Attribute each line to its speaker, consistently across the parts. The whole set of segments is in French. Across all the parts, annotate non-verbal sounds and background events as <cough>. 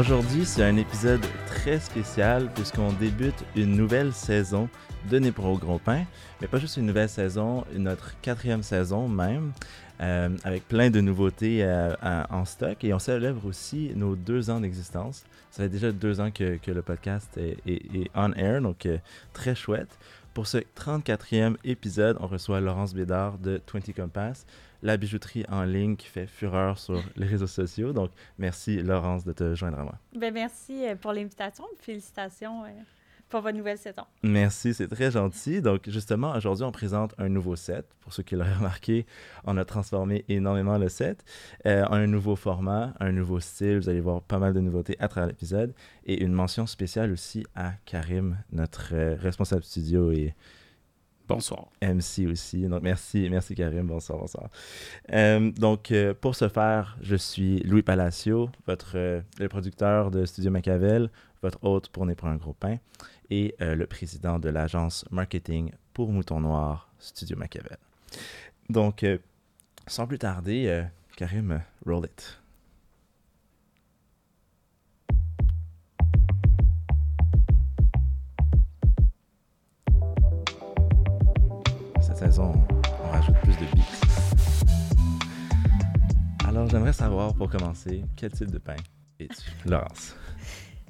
Speaker 1: Aujourd'hui, c'est un épisode très spécial puisqu'on débute une nouvelle saison de Né pour au Gros Pain. Mais pas juste une nouvelle saison, notre quatrième saison même, euh, avec plein de nouveautés euh, en stock. Et on célèbre aussi nos deux ans d'existence. Ça fait déjà deux ans que, le podcast est, est- est on air, donc euh, très chouette. Pour ce 34e épisode, on reçoit Laurence Bédard de 20 Compass, la bijouterie en ligne qui fait fureur sur les réseaux sociaux. Donc, merci Laurence de te joindre à moi.
Speaker 2: Ben merci euh, pour l'invitation. Félicitations euh, pour votre nouvelle saison.
Speaker 1: Merci, c'est très gentil. Donc, justement, aujourd'hui, on présente un nouveau set. Pour ceux qui l'auraient remarqué, on a transformé énormément le set. Euh, un nouveau format, un nouveau style. Vous allez voir pas mal de nouveautés à travers l'épisode. Et une mention spéciale aussi à Karim, notre euh, responsable studio et
Speaker 3: Bonsoir.
Speaker 1: MC aussi. Donc, merci, merci Karim. Bonsoir, bonsoir. Euh, donc, euh, pour ce faire, je suis Louis Palacio, votre, euh, le producteur de Studio Machiavel, votre hôte pour Né pour un gros pain et le président de l'agence marketing pour Mouton Noir, Studio Machiavel. Donc, sans plus tarder, Karim, roll it. Saison, on rajoute plus de beats. Alors, j'aimerais savoir, pour commencer, quel type de pain es-tu, Laurence?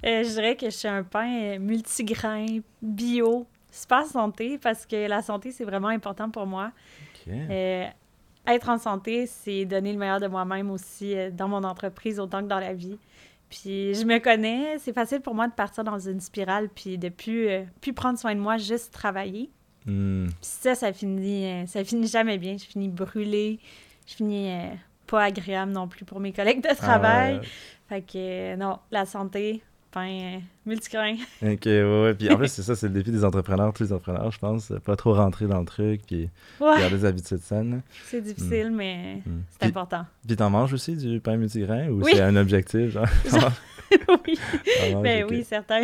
Speaker 2: Euh, je dirais que je suis un pain multigrain, bio, super santé, parce que la santé, c'est vraiment important pour moi.
Speaker 1: Ok.
Speaker 2: Euh, être en santé, c'est donner le meilleur de moi-même aussi euh, dans mon entreprise autant que dans la vie. Puis je me connais, c'est facile pour moi de partir dans une spirale puis de plus, euh, plus prendre soin de moi, juste travailler.
Speaker 1: Hmm.
Speaker 2: Puis ça, ça finit, euh, ça finit jamais bien. Je finis brûlée, je finis euh, pas agréable non plus pour mes collègues de travail.
Speaker 1: Ah
Speaker 2: Fait que euh, non, la santé, pain euh, multigrain. <laughs>
Speaker 1: Ok, ouais, ouais. Puis en plus, c'est ça, c'est le défi des entrepreneurs, tous les entrepreneurs, je pense. Pas trop rentrer dans le truc, puis
Speaker 2: Ouais,
Speaker 1: garder des habitudes saines.
Speaker 2: c'est difficile, mais
Speaker 1: Hmm.
Speaker 2: c'est
Speaker 1: Puis,
Speaker 2: important.
Speaker 1: puis t'en manges aussi du pain multigrain ou
Speaker 2: Oui.
Speaker 1: c'est un objectif, genre? <laughs> <laughs>
Speaker 2: oui,
Speaker 1: manges,
Speaker 2: ben oui, certain.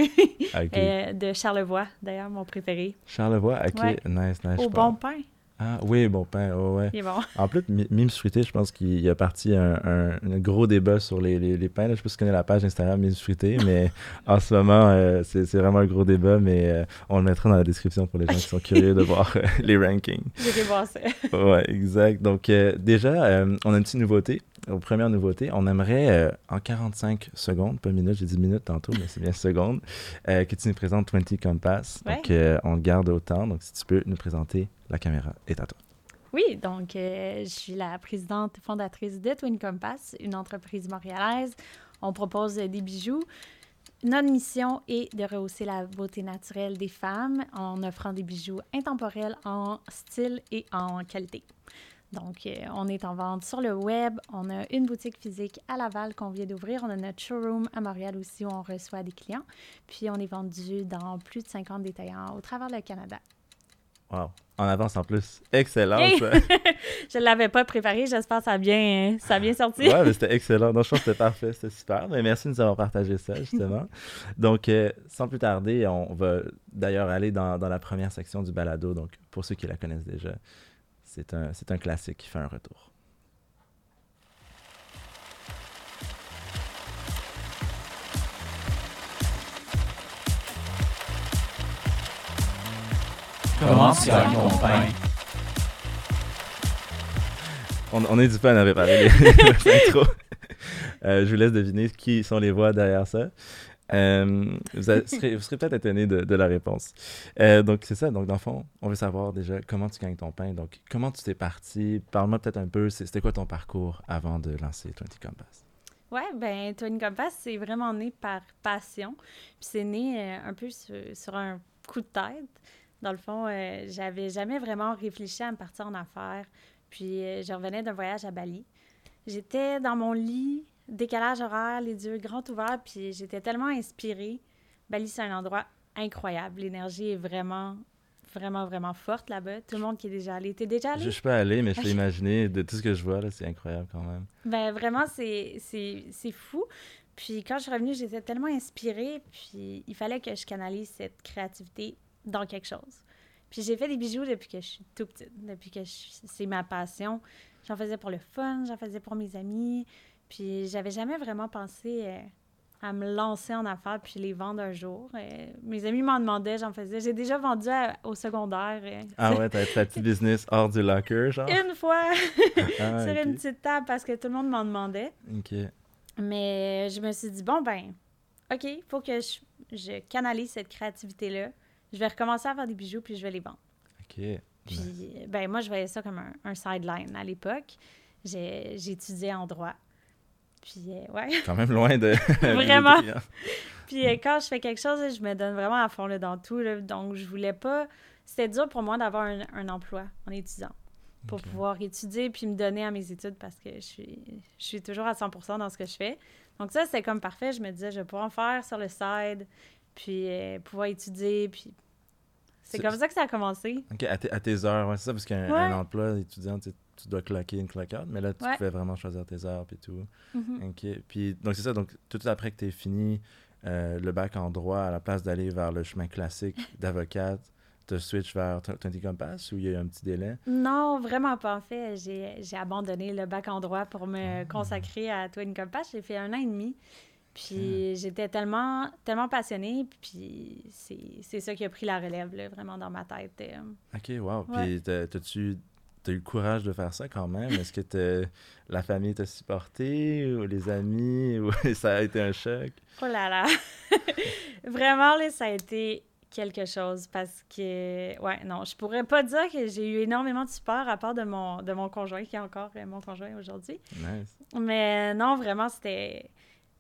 Speaker 1: Ah.
Speaker 2: Euh, de Charlevoix, d'ailleurs, mon préféré.
Speaker 1: Charlevoix, ok, nice, nice.
Speaker 2: Au bon pain,
Speaker 1: Ah oui, bon pain, ouais, ouais.
Speaker 2: il est bon.
Speaker 1: En plus, Mi- Mimes Fruité, je pense qu'il y a parti un, un- un gros débat sur les, les, les pains. Là. Je sais pas si tu connais la page Instagram Mimes Fruité, <laughs> mais en ce moment, euh, c'est c'est vraiment un gros débat, mais euh, on le mettra dans la description pour les gens qui sont curieux de voir euh, <laughs> les rankings.
Speaker 2: J'ai voir ça.
Speaker 1: Ouais, exact. Donc, euh, déjà, on a une petite nouveauté. Aux premières nouveautés, on aimerait en 45 secondes, pas minutes, j'ai dit minutes tantôt, mais c'est bien secondes, que tu nous présentes 20 Compass.
Speaker 2: Ouais.
Speaker 1: Donc, on le garde autant. Donc, si tu peux nous présenter, la caméra est à toi.
Speaker 2: Oui, donc euh, je suis la présidente fondatrice de Twin Compass, une entreprise montréalaise. On propose des bijoux. Notre mission est de rehausser la beauté naturelle des femmes en offrant des bijoux intemporels en style et en qualité. Donc, euh, on est en vente sur le web. On a une boutique physique à Laval qu'on vient d'ouvrir. On a notre showroom à Montréal aussi où on reçoit des clients. Puis, on est vendu dans plus de 50 détaillants au travers le Canada.
Speaker 1: Wow. En avance en plus. Excellent,
Speaker 2: Hey!
Speaker 1: ça. <laughs>
Speaker 2: Je ne l'avais pas préparé. J'espère que ça a bien, ça a bien sorti.
Speaker 1: Ouais, mais <laughs> c'était excellent. Donc, je pense que c'était parfait. C'était super. Mais merci de nous avoir partagé ça, justement. Donc, euh, sans plus tarder, on va d'ailleurs aller dans, dans la première section du balado. Donc, pour ceux qui la connaissent déjà, c'est un, c'est un classique qui fait un retour.
Speaker 3: Comment tu gagnes ton pain?
Speaker 1: On, on est du peu à préparer. <laughs> Euh, je vous laisse deviner qui sont les voix derrière ça. Euh, vous, serez, peut-être étonné de, la réponse. Euh, donc, c'est ça. Donc, dans le fond, on veut savoir déjà comment tu gagnes ton pain. Donc, comment tu t'es parti? Parle-moi peut-être un peu, c'était quoi ton parcours avant de lancer 20 Compass?
Speaker 2: Ouais, ben Twin Compass, c'est vraiment né par passion. Puis c'est né un peu sur un coup de tête. Dans le fond, euh, j'avais jamais vraiment réfléchi à me partir en affaires. Puis euh, je revenais d'un voyage à Bali. J'étais dans mon lit, décalage horaire, les yeux grands ouverts, puis j'étais tellement inspirée. Bali, c'est un endroit incroyable. L'énergie est vraiment, vraiment, vraiment forte là-bas. Tout le monde qui est déjà allé. T'es déjà allé?
Speaker 1: Je suis pas allé, mais je peux <laughs> imaginer de tout ce que je vois, là, c'est incroyable quand même.
Speaker 2: Ben vraiment, c'est c'est- c'est fou. Puis quand je suis revenue, j'étais tellement inspirée, puis il fallait que je canalise cette créativité dans quelque chose. Puis j'ai fait des bijoux depuis que je suis tout petite, depuis que c'est ma passion. J'en faisais pour le fun, j'en faisais pour mes amis, puis j'avais jamais vraiment pensé euh, à me lancer en affaires puis les vendre un jour. Euh, mes amis m'en demandaient, j'en faisais. J'ai déjà vendu à- au secondaire. euh,
Speaker 1: Ah ouais, t'as ta petite business hors du locker, genre?
Speaker 2: Une fois <laughs>
Speaker 1: Ah, <laughs>
Speaker 2: sur une petite table parce que tout le monde m'en demandait.
Speaker 1: Ok.
Speaker 2: Mais je me suis dit, bon, ben, OK, il faut que je, je canalise cette créativité-là. Je vais recommencer à faire des bijoux puis je vais les vendre.
Speaker 1: Ok.
Speaker 2: Puis, ben, moi, je voyais ça comme un, un sideline à l'époque. J'ai étudié en droit. Puis, euh, ouais. <laughs>
Speaker 1: Quand même loin de. <laughs>
Speaker 2: Vraiment.
Speaker 1: clients.
Speaker 2: Puis euh, quand je fais quelque chose, je me donne vraiment à fond là, dans tout. là. Donc, je voulais pas... C'était dur pour moi d'avoir un, un emploi en étudiant pour pouvoir étudier puis me donner à mes études parce que je suis, je suis toujours à 100 dans ce que je fais. Donc ça, c'est comme parfait. Je me disais, je vais pouvoir en faire sur le side, puis euh, pouvoir étudier, puis... C'est comme ça que ça a commencé.
Speaker 1: Ok, à, tes- à tes heures, ouais, c'est ça, parce qu'un
Speaker 2: Ouais.
Speaker 1: un emploi étudiant, tu, dois cloquer une cloquette, mais là, tu
Speaker 2: Ouais.
Speaker 1: pouvais vraiment choisir tes heures puis tout.
Speaker 2: Mhm.
Speaker 1: Ok. Puis, donc, c'est ça, donc, tout après que tu fini euh, le bac en droit, à la place d'aller vers le chemin classique <laughs> d'avocate, tu switch vers 20 Compass ou il y a eu un petit délai?
Speaker 2: Non, vraiment pas. En fait, j'ai j'ai abandonné le bac en droit pour me
Speaker 1: Ah.
Speaker 2: consacrer à Twin Compass. J'ai fait un an et demi. Puis
Speaker 1: Ah.
Speaker 2: j'étais tellement, tellement passionnée. Puis c'est c'est ça qui a pris la relève, là, vraiment dans ma tête. euh.
Speaker 1: Ok, wow.
Speaker 2: Ouais.
Speaker 1: Puis, t'as- t'as-tu as eu le courage de faire ça quand même? Est-ce que la famille t'a supporté ou les amis ou <laughs> ça a été un choc?
Speaker 2: Oh là là! <laughs> Vraiment, là, ça a été quelque chose parce que, ouais, non, je pourrais pas dire que j'ai eu énormément de support à part de mon, de mon conjoint, qui est encore euh, mon conjoint aujourd'hui.
Speaker 1: Nice.
Speaker 2: Mais non, vraiment, c'était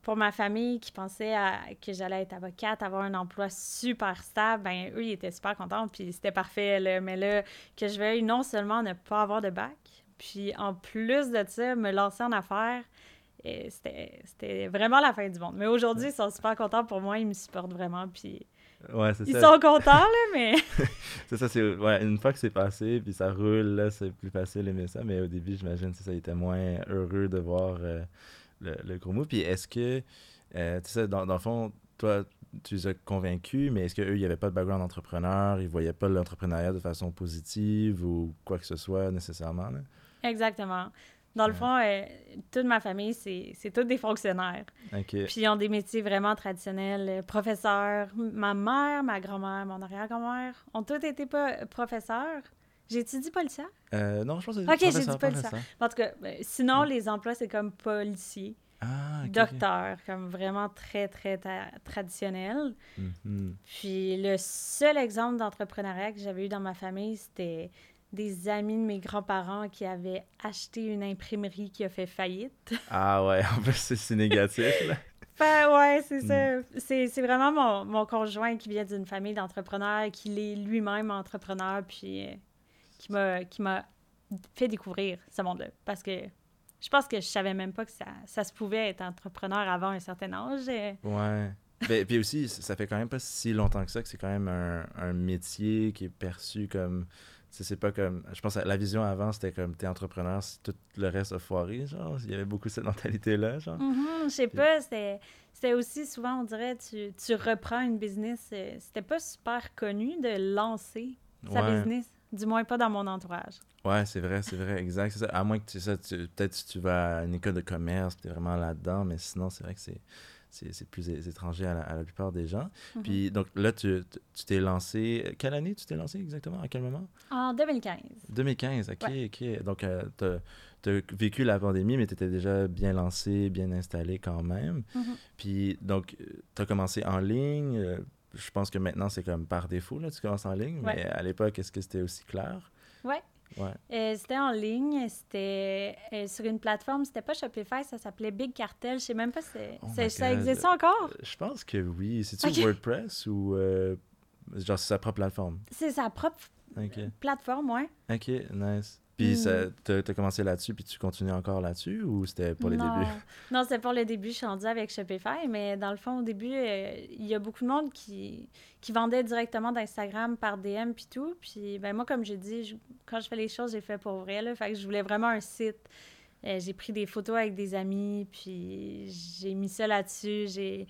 Speaker 2: pour ma famille qui pensait à- que j'allais être avocate, avoir un emploi super stable. Ben, eux, ils étaient super contents, puis c'était parfait. Là. Mais là, que je veuille non seulement ne pas avoir de bac, puis en plus de ça, me lancer en affaires, c'était c'était vraiment la fin du monde. Mais aujourd'hui, ils sont super contents pour moi, ils me supportent vraiment, puis
Speaker 1: Ouais, c'est
Speaker 2: ils
Speaker 1: ça.
Speaker 2: sont contents, là, mais... <laughs>
Speaker 1: C'est ça, c'est ouais, une fois que c'est passé, puis ça roule, là, c'est plus facile d'aimer ça. Mais au début, j'imagine que ça, il était moins heureux de voir euh, le, le gros mot. Puis est-ce que, euh, tu sais, dans, dans le fond, toi, tu les as convaincus, mais est-ce qu'eux, il n'y avait pas de background entrepreneur, ils voyaient pas l'entrepreneuriat de façon positive ou quoi que ce soit nécessairement? Là?
Speaker 2: Exactement. Dans le fond, euh, toute ma famille, c'est c'est tous des fonctionnaires.
Speaker 1: Ok.
Speaker 2: Puis ils ont des métiers vraiment traditionnels. euh, Professeurs, ma mère, ma grand-mère, mon arrière-grand-mère ont tous été pas professeurs. J'ai étudié policière?
Speaker 1: Euh, non, je pense que c'est
Speaker 2: Ok, j'ai dit pas le ça.
Speaker 1: professeur.
Speaker 2: En tout cas, ben, sinon, les emplois, c'est comme policier,
Speaker 1: Ah, ok. ok.
Speaker 2: docteur, comme vraiment très, très traditionnel.
Speaker 1: Mhm.
Speaker 2: Puis le seul exemple d'entrepreneuriat que j'avais eu dans ma famille, c'était des amis de mes grands-parents qui avaient acheté une imprimerie qui a fait faillite. <laughs>
Speaker 1: Ah ouais, en plus, c'est- négatif, là. <laughs>
Speaker 2: Ben ouais, c'est
Speaker 1: Mm.
Speaker 2: ça. C'est, c'est vraiment mon, mon conjoint qui vient d'une famille d'entrepreneurs, qui est lui-même entrepreneur, puis euh, qui, m'a, qui m'a fait découvrir ce monde-là. Parce que je pense que je savais même pas que ça, ça se pouvait être entrepreneur avant un certain âge. euh.
Speaker 1: Ouais. Ben, puis aussi, ça fait quand même pas si longtemps que ça que c'est quand même un, un métier qui est perçu comme. C'est pas comme. Je pense que la vision avant, c'était comme t'es entrepreneur, si tout le reste a foiré, genre. Il y avait beaucoup cette mentalité-là, genre.
Speaker 2: Mhm, je sais pas, c'était, aussi souvent, on dirait, tu, tu reprends une business. euh, C'était pas super connu de lancer sa
Speaker 1: Ouais.
Speaker 2: business, du moins pas dans mon entourage.
Speaker 1: Ouais, c'est vrai, c'est vrai, exact. Ça. À moins que tu, tu- peut-être si tu vas à une école de commerce, tu es vraiment là-dedans, mais sinon, c'est vrai que c'est. C'est c'est plus étranger à la, à la plupart des gens.
Speaker 2: Mhm.
Speaker 1: Puis, donc là, tu tu t'es lancé. Quelle année tu t'es lancé exactement? À quel moment?
Speaker 2: En 2015.
Speaker 1: 2015, ok,
Speaker 2: Ouais.
Speaker 1: ok. Donc, tu as, vécu la pandémie, mais tu étais déjà bien lancé, bien installé quand même.
Speaker 2: Mhm.
Speaker 1: Puis, donc, tu as commencé en ligne. Je pense que maintenant, c'est comme par défaut, là, tu commences en ligne.
Speaker 2: Ouais.
Speaker 1: Mais à l'époque, est-ce que c'était aussi clair?
Speaker 2: Ouais.
Speaker 1: Ouais.
Speaker 2: Euh, c'était en ligne, c'était euh, sur une plateforme, c'était pas Shopify, ça s'appelait Big Cartel. Je sais même pas si
Speaker 1: Oh
Speaker 2: ça existe encore?
Speaker 1: Euh, Je pense que oui. C'est-tu. WordPress ou. euh, genre, c'est sa propre plateforme?
Speaker 2: C'est sa propre plateforme, ouais.
Speaker 1: Ok, nice. Puis,
Speaker 2: Mm.
Speaker 1: tu as commencé là-dessus, puis tu continues encore là-dessus, ou c'était pour les
Speaker 2: non.
Speaker 1: débuts? <laughs>
Speaker 2: Non, c'était pour le début. Je suis rendue avec Shopify, mais dans le fond, au début, euh, il y a beaucoup de monde qui, qui vendait directement d'Instagram par DM puis tout. Puis ben moi, comme j'ai dit, je- quand je fais les choses, j'ai fait pour vrai. Là. Fait que je voulais vraiment un site. Euh, j'ai pris des photos avec des amis, puis j'ai mis ça là-dessus. J'ai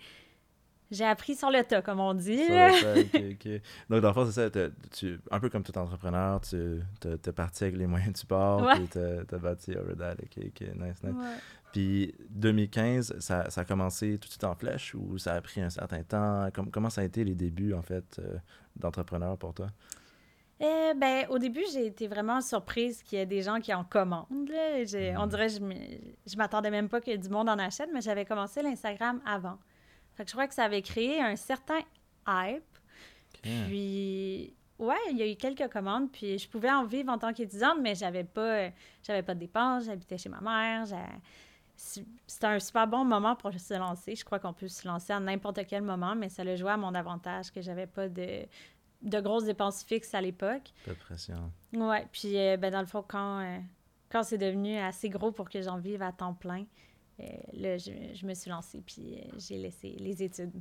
Speaker 2: J'ai appris sur le tas, comme on dit.
Speaker 1: Tas. <laughs> Donc, dans le fond, c'est ça. t'as- Tu, un peu comme tout entrepreneur, tu es parti avec les moyens du bord,
Speaker 2: Ouais.
Speaker 1: puis tu as bâti Overdad. Ok, ok, nice, nice.
Speaker 2: Ouais.
Speaker 1: Puis 2015, ça, ça a commencé tout de suite en flèche ou ça a pris un certain temps? Com- comment ça a été les débuts, en fait, euh, d'entrepreneur pour toi?
Speaker 2: Eh ben, au début, j'ai été vraiment surprise qu'il y ait des gens qui en commandent. là. J'ai-. On dirait que je je m'attendais même pas que du monde en achète, mais j'avais commencé l'Instagram avant. Fait que je crois que ça avait créé un certain hype. Puis, ouais, il y a eu quelques commandes, puis je pouvais en vivre en tant qu'étudiante, mais j'avais pas, j'avais pas de dépenses, j'habitais chez ma mère. C'était un super bon moment pour se lancer. Je crois qu'on peut se lancer à n'importe quel moment, mais ça le jouait à mon avantage, que j'avais pas de, de grosses dépenses fixes à l'époque.
Speaker 1: Pas de pression.
Speaker 2: Ouais, puis euh, ben, dans le fond, quand, euh, quand c'est devenu assez gros pour que j'en vive à temps plein, là, je, je me suis lancée, puis euh, j'ai laissé les études.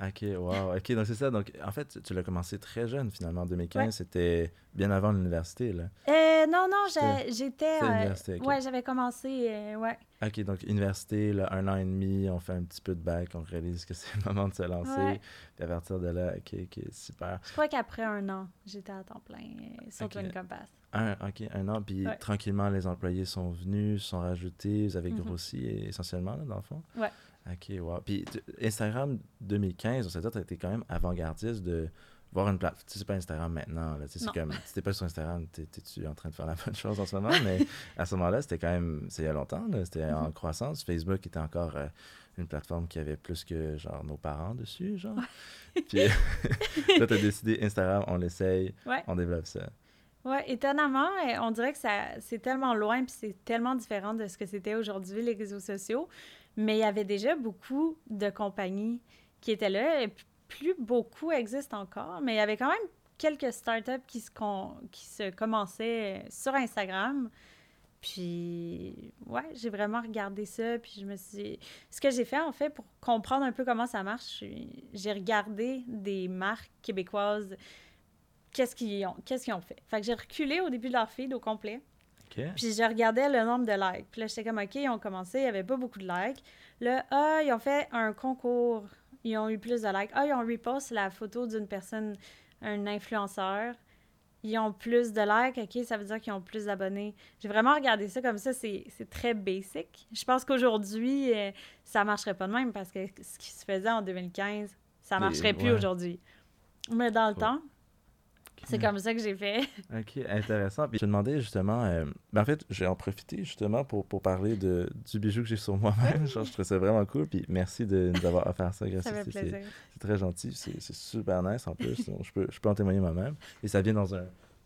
Speaker 1: Ok, wow. Ok, donc c'est ça. Donc, en fait, tu- l'as commencé très jeune, finalement. En 2015,
Speaker 2: Ouais.
Speaker 1: c'était bien avant l'université, là.
Speaker 2: Euh, non, non, j'étais. euh,
Speaker 1: l'université, ok.
Speaker 2: Ouais, j'avais commencé. euh, ouais.
Speaker 1: Ok, donc université, là, un an et demi, on fait un petit peu de bac, on réalise que <laughs> c'est le moment de se lancer.
Speaker 2: Ouais.
Speaker 1: Puis à partir de là, ok, ok, super.
Speaker 2: Je crois qu'après un an, j'étais à temps plein euh, sur
Speaker 1: Ok.
Speaker 2: Twin Compass.
Speaker 1: Un, ok, un an, puis
Speaker 2: Ouais.
Speaker 1: tranquillement, les employés sont venus, sont rajoutés, vous avez
Speaker 2: Mhm.
Speaker 1: grossi essentiellement, là, dans le fond?
Speaker 2: Ouais.
Speaker 1: Ok, wow. Puis Instagram 2015, on s'est dit, tu été quand même avant-gardiste de voir une plateforme. Tu sais, c'est pas Instagram maintenant, là. Tu sais, c'est comme, si t'es pas sur Instagram, t'es- t'es-tu en train de faire la <laughs> bonne chose en ce moment? Mais <laughs> à ce moment-là, c'était quand même, c'est il y a longtemps. C'était en
Speaker 2: Mhm.
Speaker 1: croissance. Facebook était encore euh, une plateforme qui avait plus que, genre, nos parents dessus, genre. Puis <laughs> là, t'as décidé, Instagram, on l'essaye,
Speaker 2: Ouais.
Speaker 1: on développe ça.
Speaker 2: Ouais, étonnamment, on dirait que ça c'est tellement loin puis c'est tellement différent de ce que c'était aujourd'hui les réseaux sociaux, mais il y avait déjà beaucoup de compagnies qui étaient là et plus beaucoup existent encore, mais il y avait quand même quelques startups qui se qui se commençaient euh, sur Instagram. Puis ouais, j'ai vraiment regardé ça puis je me suis ce que j'ai fait en fait pour comprendre un peu comment ça marche, j'ai regardé des marques québécoises qu'est-ce qu'ils ont, qu'est-ce qu'ils ont fait. Fait que j'ai reculé au début de leur feed au complet. Puis je regardais le nombre de likes. Puis là, j'étais comme, OK, ils ont commencé, il n'y avait pas beaucoup de likes. Là, ah, ils ont fait un concours. Ils ont eu plus de likes. Ah, ils ont repost la photo d'une personne, un influenceur. Ils ont plus de likes. OK, ça veut dire qu'ils ont plus d'abonnés. J'ai vraiment regardé ça comme ça. C'est très basic. Je pense qu'aujourd'hui, euh, ça marcherait pas de même parce que ce qui se faisait en 2015, ça marcherait plus
Speaker 1: ouais.
Speaker 2: aujourd'hui. Mais dans le temps, c'est comme ça que j'ai fait.
Speaker 1: OK, intéressant. Puis je me demandais justement, euh, ben en fait, j'ai en profité justement pour, pour parler de, du bijou que j'ai sur moi-même. <laughs> Genre, je trouve ça vraiment cool. Puis merci de nous avoir offert ça.
Speaker 2: Ça fait plaisir.
Speaker 1: C'est très gentil. C'est super nice en plus. Donc, je, peux, je peux en témoigner moi-même. Et ça vient dans un,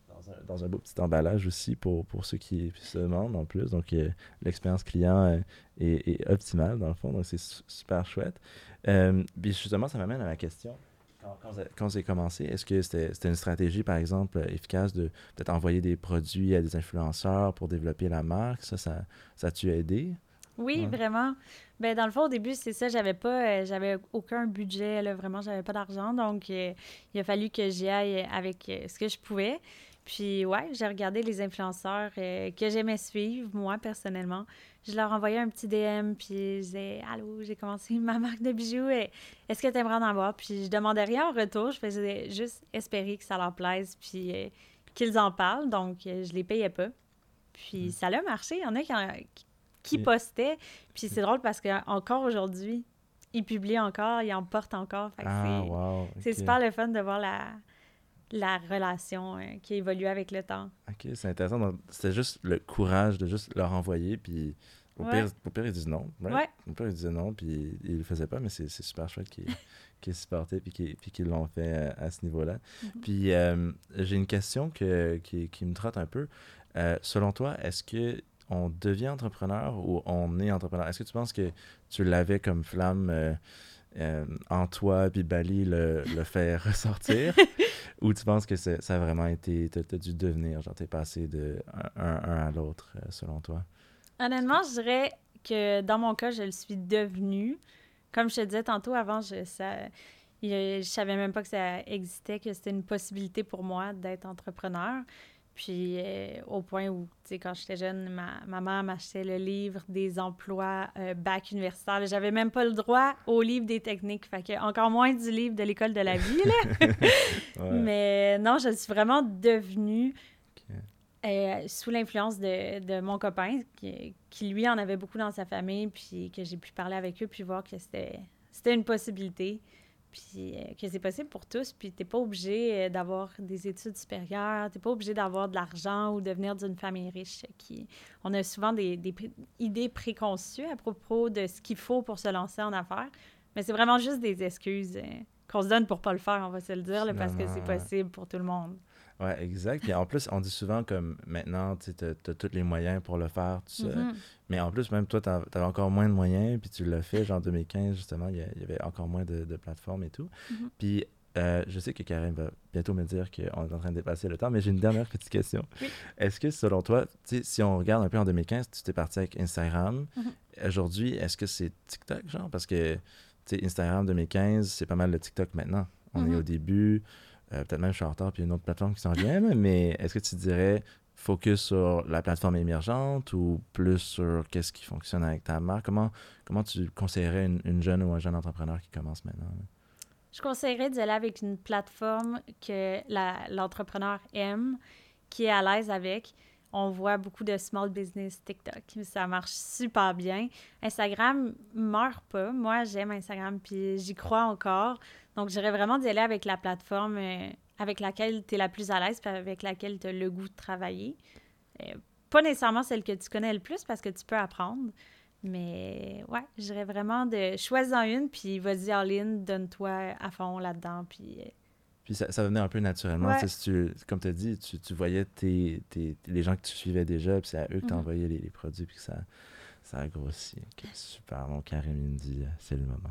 Speaker 1: dans un, dans un beau petit emballage aussi pour, pour ceux qui se demandent en plus. Donc, euh, l'expérience client euh, est, est optimale dans le fond. Donc, c'est su- super chouette. Euh, puis justement, ça m'amène à ma question. Quand, quand, vous avez- commencé, est-ce que c'était une stratégie, par exemple, euh, efficace de peut-être envoyer des produits à des influenceurs pour développer la marque? Ça, ça, ça a-tu aidé?
Speaker 2: Oui,
Speaker 1: Ouais.
Speaker 2: vraiment. Ben, dans le fond, au début, c'est ça, j'avais pas, euh, j'avais aucun budget, là, vraiment, j'avais pas d'argent, donc euh, il a fallu que j'y aille avec euh, ce que je pouvais. Puis, ouais, j'ai regardé les influenceurs que j'aimais suivre, moi, personnellement. Je leur envoyais un petit DM, puis je disais « Allô, j'ai commencé <laughs> ma marque de bijoux, et est-ce que tu aimerais en avoir? » Puis je demandais rien en retour, je faisais juste espérer que ça leur plaise, puis euh, qu'ils en parlent, donc euh, je les payais pas. Puis ça a marché, il y en a qui, en- qui
Speaker 1: Mm.
Speaker 2: postaient, puis c'est drôle parce qu'encore aujourd'hui, ils publient encore, ils en portent encore.
Speaker 1: Ah,
Speaker 2: c'est-
Speaker 1: wow.
Speaker 2: super le fun de voir la, la relation euh, qui évolue avec le temps.
Speaker 1: Ok, c'est intéressant. C'était juste le courage de juste leur envoyer, puis au,
Speaker 2: Ouais.
Speaker 1: pire, au pire, ils disent non. right?
Speaker 2: Ouais.
Speaker 1: Au pire, ils disaient non, puis ils le faisaient pas, mais c'est super chouette qu'ils <laughs> qu'ils supportaient, puis qu'ils l'ont fait euh, à ce niveau-là.
Speaker 2: Mhm.
Speaker 1: Puis euh, j'ai une question que, qui, qui me trotte un peu. Euh, selon toi, est-ce que on devient entrepreneur ou on est entrepreneur? Est-ce que tu penses que tu l'avais comme flamme euh, euh, en toi, puis Bali le, le fait <laughs> ressortir? ou tu penses que ça a vraiment été, t'as as dû devenir, genre t'es passé de un, à l'autre, euh, selon toi?
Speaker 2: Honnêtement, je dirais que dans mon cas, je le suis devenue. Comme je te disais tantôt avant, je, ça, je savais même pas que ça existait, que c'était une possibilité pour moi d'être entrepreneur. Puis euh, au point où, tu sais, quand j'étais jeune, ma, ma mère m'achetait le livre des emplois euh, bac universitaire. J'avais même pas le droit au livre des techniques. Fait que encore moins du livre de l'école de la vie, là. <laughs>
Speaker 1: Ouais.
Speaker 2: Mais non, je suis vraiment devenue euh, sous l'influence de, de mon copain, qui, qui, lui en avait beaucoup dans sa famille, puis que j'ai pu parler avec eux, puis voir que c'était c'était une possibilité, puis euh, que c'est possible pour tous, puis t'es pas obligé euh, d'avoir des études supérieures, t'es pas obligé d'avoir de l'argent ou de venir d'une famille riche. Qui, on a souvent des, idées préconçues à propos de ce qu'il faut pour se lancer en affaires, mais c'est vraiment juste des excuses euh, qu'on se donne pour pas le faire, on va se le dire, là, parce que c'est possible pour tout le monde.
Speaker 1: Ouais, exact. Puis en plus, on dit souvent comme maintenant, tu as, tous les moyens pour le faire. tout ça.
Speaker 2: Mhm.
Speaker 1: Mais en plus, même toi, tu avais encore moins de moyens, puis tu l'as fait, genre 2015, justement, il y, avait encore moins de, de plateformes et tout.
Speaker 2: Mhm.
Speaker 1: Puis euh, je sais que Karim va bientôt me dire qu'on est en train de dépasser le temps, mais j'ai une dernière petite question.
Speaker 2: Oui.
Speaker 1: Est-ce que selon toi, si on regarde un peu en 2015, tu t'es parti avec Instagram.
Speaker 2: Mhm.
Speaker 1: Aujourd'hui, est-ce que c'est TikTok, genre? Parce que, Instagram 2015, c'est pas mal le TikTok maintenant. On est au début. Euh, Peut-être même je suis en retard, puis une autre plateforme qui s'en vient, mais est-ce que tu dirais focus sur la plateforme émergente ou plus sur qu'est-ce qui fonctionne avec ta marque? Comment, comment tu conseillerais une, une jeune ou un jeune entrepreneur qui commence maintenant?
Speaker 2: Je conseillerais d'y aller avec une plateforme que l'entrepreneur aime, qui est à l'aise avec. On voit beaucoup de small business TikTok. Ça marche super bien. Instagram meurt pas. Moi, j'aime Instagram, puis j'y crois encore. Donc, j'irais vraiment d'y aller avec la plateforme euh, avec laquelle tu es la plus à l'aise, puis avec laquelle tu as le goût de travailler. Euh, pas nécessairement celle que tu connais le plus, parce que tu peux apprendre. Mais ouais, je dirais vraiment de choisis-en une, puis vas-y all-in, donne-toi à fond là-dedans. Puis euh,
Speaker 1: Puis ça, ça venait un peu naturellement.
Speaker 2: Ouais.
Speaker 1: tu si tu, comme tu as dit, tu, tu voyais tes, tes- les gens que tu suivais déjà, puis c'est à eux que tu
Speaker 2: Mhm.
Speaker 1: envoyais les, les produits, puis que ça, ça a grossi. Ok, super. Il me dit, c'est le moment.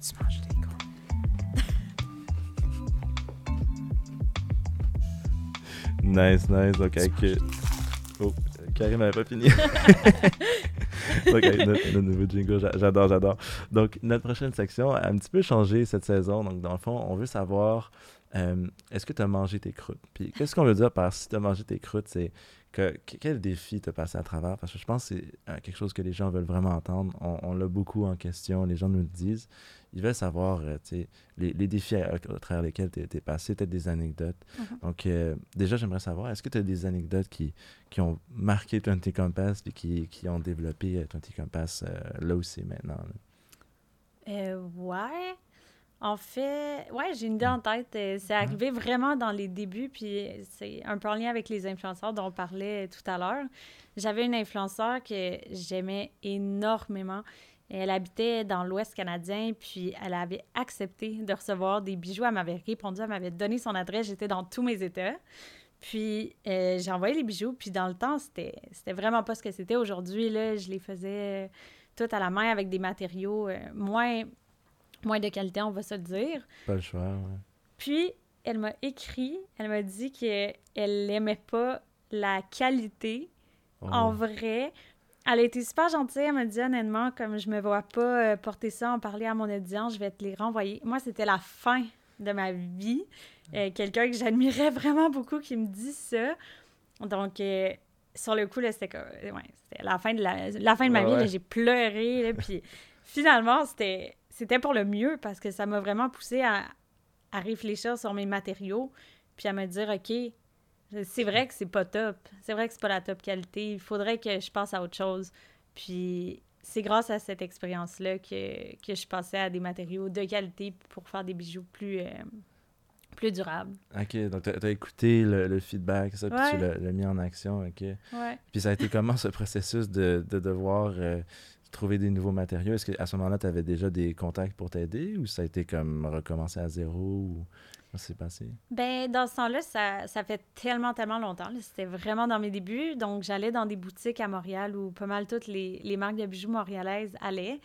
Speaker 3: Tu manges des gros. <laughs>
Speaker 1: Nice, nice. Euh, Oh, Karim n'avait pas fini. <laughs> <laughs> ok, notre, nouveau jingle, j'a- j'adore, j'adore. Donc, notre prochaine section a un petit peu changé cette saison. Donc, dans le fond, on veut savoir euh, est-ce que tu as mangé tes croûtes? Puis, qu'est-ce qu'on veut dire par si tu as mangé tes croûtes C'est que, que- quel défi t'as passé à travers? Parce que je pense que c'est euh, quelque chose que les gens veulent vraiment entendre. On l'a beaucoup en question, les gens nous le disent. Ils veulent savoir euh, les, les défis à, à travers lesquels tu es passé, peut-être des anecdotes.
Speaker 2: Mhm.
Speaker 1: Donc, euh, déjà, j'aimerais savoir, est-ce que tu as des anecdotes qui, qui ont marqué 20 Compass et qui, qui ont développé euh, 20 Compass euh, là c'est maintenant? là?
Speaker 2: Euh, ouais. En fait, ouais, j'ai une idée en tête. Euh, C'est arrivé vraiment dans les débuts, puis c'est un peu en lien avec les influenceurs dont on parlait tout à l'heure. J'avais une influenceur que j'aimais énormément. Elle habitait dans l'Ouest canadien, puis elle avait accepté de recevoir des bijoux. Elle m'avait répondu, elle m'avait donné son adresse. J'étais dans tous mes états. Puis euh, j'ai envoyé les bijoux, puis dans le temps, c'était c'était vraiment pas ce que c'était. Aujourd'hui, là, je les faisais euh, tout à la main avec des matériaux euh, moins, moins de qualité, on va se le dire.
Speaker 1: Pas le choix, ouais.
Speaker 2: Puis, elle m'a écrit, elle m'a dit qu'elle n'aimait pas la qualité
Speaker 1: Oh.
Speaker 2: en vrai. Elle a été super gentille, elle m'a dit honnêtement, comme je me vois pas euh, porter ça, en parler à mon audience, je vais te les renvoyer. Moi, c'était la fin de ma vie. Euh, Quelqu'un que j'admirais <laughs> vraiment beaucoup qui me dit ça. Donc, euh, sur le coup, c'était ouais, la fin de, la, la fin de ma
Speaker 1: Ouais,
Speaker 2: vie.
Speaker 1: ouais.
Speaker 2: J'ai pleuré. là, <laughs> puis finalement, c'était c'était pour le mieux parce que ça m'a vraiment poussé à, à réfléchir sur mes matériaux puis à me dire, OK, c'est vrai que c'est pas top. C'est vrai que c'est pas la top qualité. Il faudrait que je passe à autre chose. Puis c'est grâce à cette expérience-là que, que je passais à des matériaux de qualité pour faire des bijoux plus, euh, plus durables.
Speaker 1: Ok, donc tu as, écouté le, le feedback, ça, puis tu l'as mis en action, ok.
Speaker 2: Ouais.
Speaker 1: Puis ça a été comment ce processus de, de devoir euh, trouver des nouveaux matériaux? Est-ce qu'à ce moment-là, tu avais déjà des contacts pour t'aider ou ça a été comme recommencer à zéro ou comment ça s'est passé?
Speaker 2: Ben, dans ce temps-là, ça, ça fait tellement, tellement longtemps. C'était vraiment dans mes débuts. Donc, j'allais dans des boutiques à Montréal où pas mal toutes les, les marques de bijoux montréalaises allaient.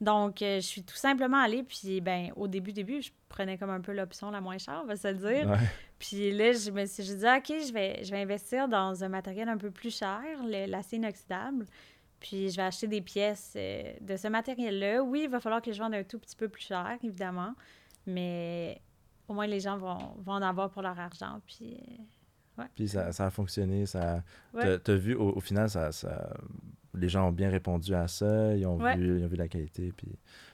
Speaker 2: Donc, euh, je suis tout simplement allée. Puis, ben, au début, début, je prenais comme un peu l'option la moins chère, on va se le dire.
Speaker 1: Ouais.
Speaker 2: Puis là, je me suis dit, OK, je vais, je vais investir dans un matériel un peu plus cher, l'acier inoxydable. Puis je vais acheter des pièces euh, de ce matériel-là. Oui, il va falloir que je vende un tout petit peu plus cher, évidemment. Mais au moins, les gens vont, vont en avoir pour leur argent. Puis,
Speaker 1: Puis ça, ça a fonctionné. Ça,
Speaker 2: Ouais.
Speaker 1: T'as vu, au, au final, ça, ça, les gens ont bien répondu à ça. Ils ont,
Speaker 2: Ouais.
Speaker 1: vu, ils ont vu la qualité. Puis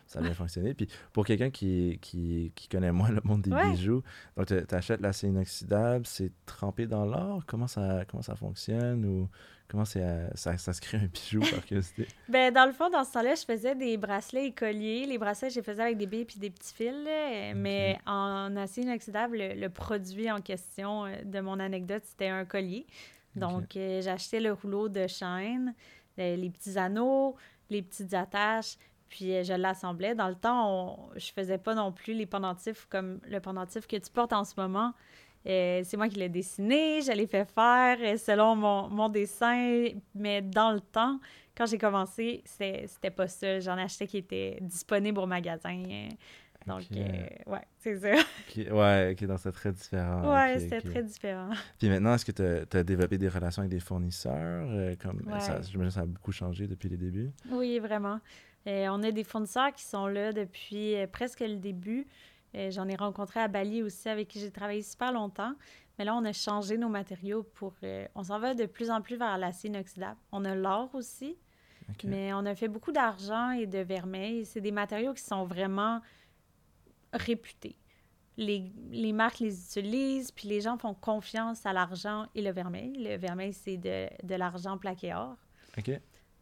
Speaker 1: ça a bien fonctionné. Puis pour quelqu'un qui, qui, qui connaît moins le monde des
Speaker 2: Ouais.
Speaker 1: bijoux, donc tu achètes l'acier inoxydable, c'est trempé dans l'or. Comment ça, comment ça fonctionne ou comment euh, ça, ça se crée un bijou par <laughs> curiosité?
Speaker 2: Ben, dans le fond, dans ce temps-là, je faisais des bracelets et colliers. Les bracelets, je les faisais avec des billes puis des petits fils. là. Mais en acier inoxydable, le, le produit en question euh, de mon anecdote, c'était un collier. Donc, euh, j'achetais le rouleau de chaîne, les petits anneaux, les petites attaches, puis euh, je l'assemblais. Dans le temps, on, je faisais pas non plus les pendentifs comme le pendentif que tu portes en ce moment. Euh, c'est moi qui l'ai dessiné, je l'ai fait faire euh, selon mon, dessin, mais dans le temps, quand j'ai commencé, c'était pas ça. J'en achetais qui étaient disponibles au magasin. Euh, Donc,
Speaker 1: Ok.
Speaker 2: euh, ouais, c'est ça. <laughs>
Speaker 1: Ouais, ok, donc c'est très différent.
Speaker 2: ouais,
Speaker 1: ok,
Speaker 2: c'était très différent.
Speaker 1: Puis maintenant, est-ce que tu as, développé des relations avec des fournisseurs? euh, comme,
Speaker 2: Ouais.
Speaker 1: ça, j'imagine que ça a beaucoup changé depuis les débuts.
Speaker 2: Oui, vraiment. Euh, on a des fournisseurs qui sont là depuis euh, presque le début. Euh, J'en ai rencontré à Bali aussi, avec qui j'ai travaillé super longtemps. Mais là, on a changé nos matériaux pour... euh, on s'en va de plus en plus vers l'acier inoxydable. On a l'or aussi, mais on a fait beaucoup d'argent et de vermeil. C'est des matériaux qui sont vraiment réputés. Les, les marques les utilisent, puis les gens font confiance à l'argent et le vermeil. Le vermeil, c'est de, de l'argent plaqué or.
Speaker 1: Ok.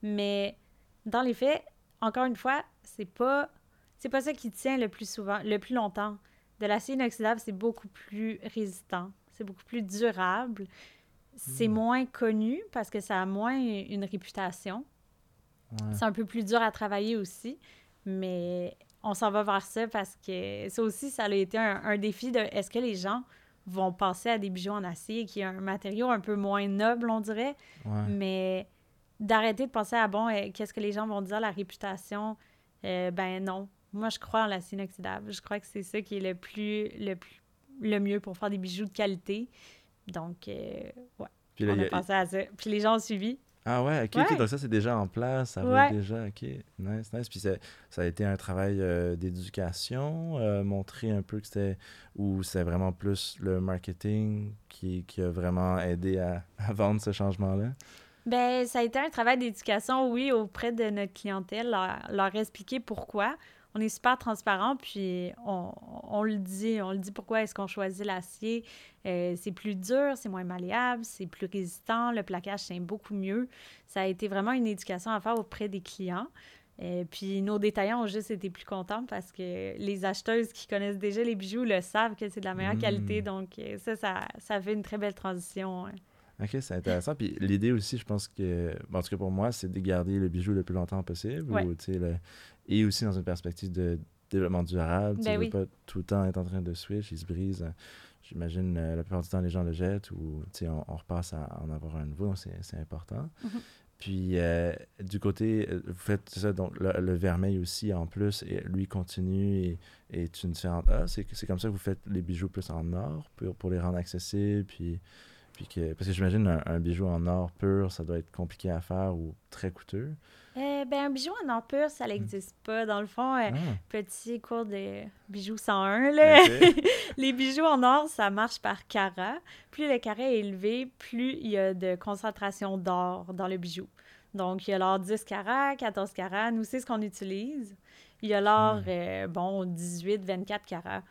Speaker 2: Mais dans les faits, encore une fois, c'est pas c'est pas ça qui tient le plus souvent, le plus longtemps. De l'acier inoxydable, c'est beaucoup plus résistant, c'est beaucoup plus durable. C'est
Speaker 1: Hmm.
Speaker 2: moins connu parce que ça a moins une réputation.
Speaker 1: Ouais.
Speaker 2: C'est un peu plus dur à travailler aussi, mais on s'en va vers ça parce que ça aussi, ça a été un, un défi de est-ce que les gens vont passer à des bijoux en acier qui est un matériau un peu moins noble, on dirait,
Speaker 1: Ouais.
Speaker 2: mais d'arrêter de penser à bon, euh, qu'est-ce que les gens vont dire, la réputation, euh, ben non. Moi, je crois en l'acier inoxydable. Je crois que c'est ça qui est le plus, le plus, le mieux pour faire des bijoux de qualité. Donc, euh, ouais,
Speaker 1: Puis là,
Speaker 2: on a- pensé à ça. Puis les gens ont suivi.
Speaker 1: Ah ouais, ok, ok,
Speaker 2: Ouais.
Speaker 1: donc ça c'est déjà en place, ça
Speaker 2: Ouais.
Speaker 1: déjà, ok, nice, nice. Puis ça, ça a été un travail euh, d'éducation, euh, montrer un peu que c'était, ou c'est vraiment plus le marketing qui, qui a vraiment aidé à, <laughs> à vendre ce changement-là?
Speaker 2: Ben, ça a été un travail d'éducation, oui, auprès de notre clientèle, leur, leur expliquer pourquoi. On est super transparent, puis on, on le dit, on le dit pourquoi est-ce qu'on choisit l'acier. Euh, c'est plus dur, c'est moins malléable, c'est plus résistant, le plaquage tient beaucoup mieux. Ça a été vraiment une éducation à faire auprès des clients. Euh, puis nos détaillants ont juste été plus contents parce que les acheteuses qui connaissent déjà les bijoux le savent que c'est de la meilleure
Speaker 1: Mm.
Speaker 2: qualité. Donc euh, ça, ça, ça fait une très belle transition. hein.
Speaker 1: Ok, c'est intéressant. Puis l'idée aussi, je pense que, en tout cas pour moi, c'est de garder le bijou le plus longtemps possible.
Speaker 2: Ouais.
Speaker 1: ou, tu sais, le- et aussi dans une perspective de développement durable. Tu
Speaker 2: Ben
Speaker 1: ne
Speaker 2: oui.
Speaker 1: pas tout le temps être en train de switch, il se brise. J'imagine euh, la plupart du temps, les gens le jettent ou tu on, on repasse à en avoir un nouveau, donc c'est important.
Speaker 2: Mhm.
Speaker 1: Puis euh, du côté, euh, vous faites ça, donc le, le vermeil aussi en plus, et lui continue et et est une différente. Ah, c'est c'est comme ça que vous faites les bijoux plus en or pour, pour les rendre accessibles. Puis, puis que, parce que j'imagine un, un bijou en or pur, ça doit être compliqué à faire ou très coûteux.
Speaker 2: Euh, ben, un bijou en or pur, ça n'existe pas. Dans le fond, euh,
Speaker 1: Ah,
Speaker 2: petit cours de bijoux 101, là. <laughs> les bijoux en or, ça marche par carat. Plus le carat est élevé, plus il y a de concentration d'or dans le bijou. Donc, il y a l'or 10 carats, 14 carats. Nous, c'est ce qu'on utilise. Il y a l'or, euh, bon, 18, 24 carats,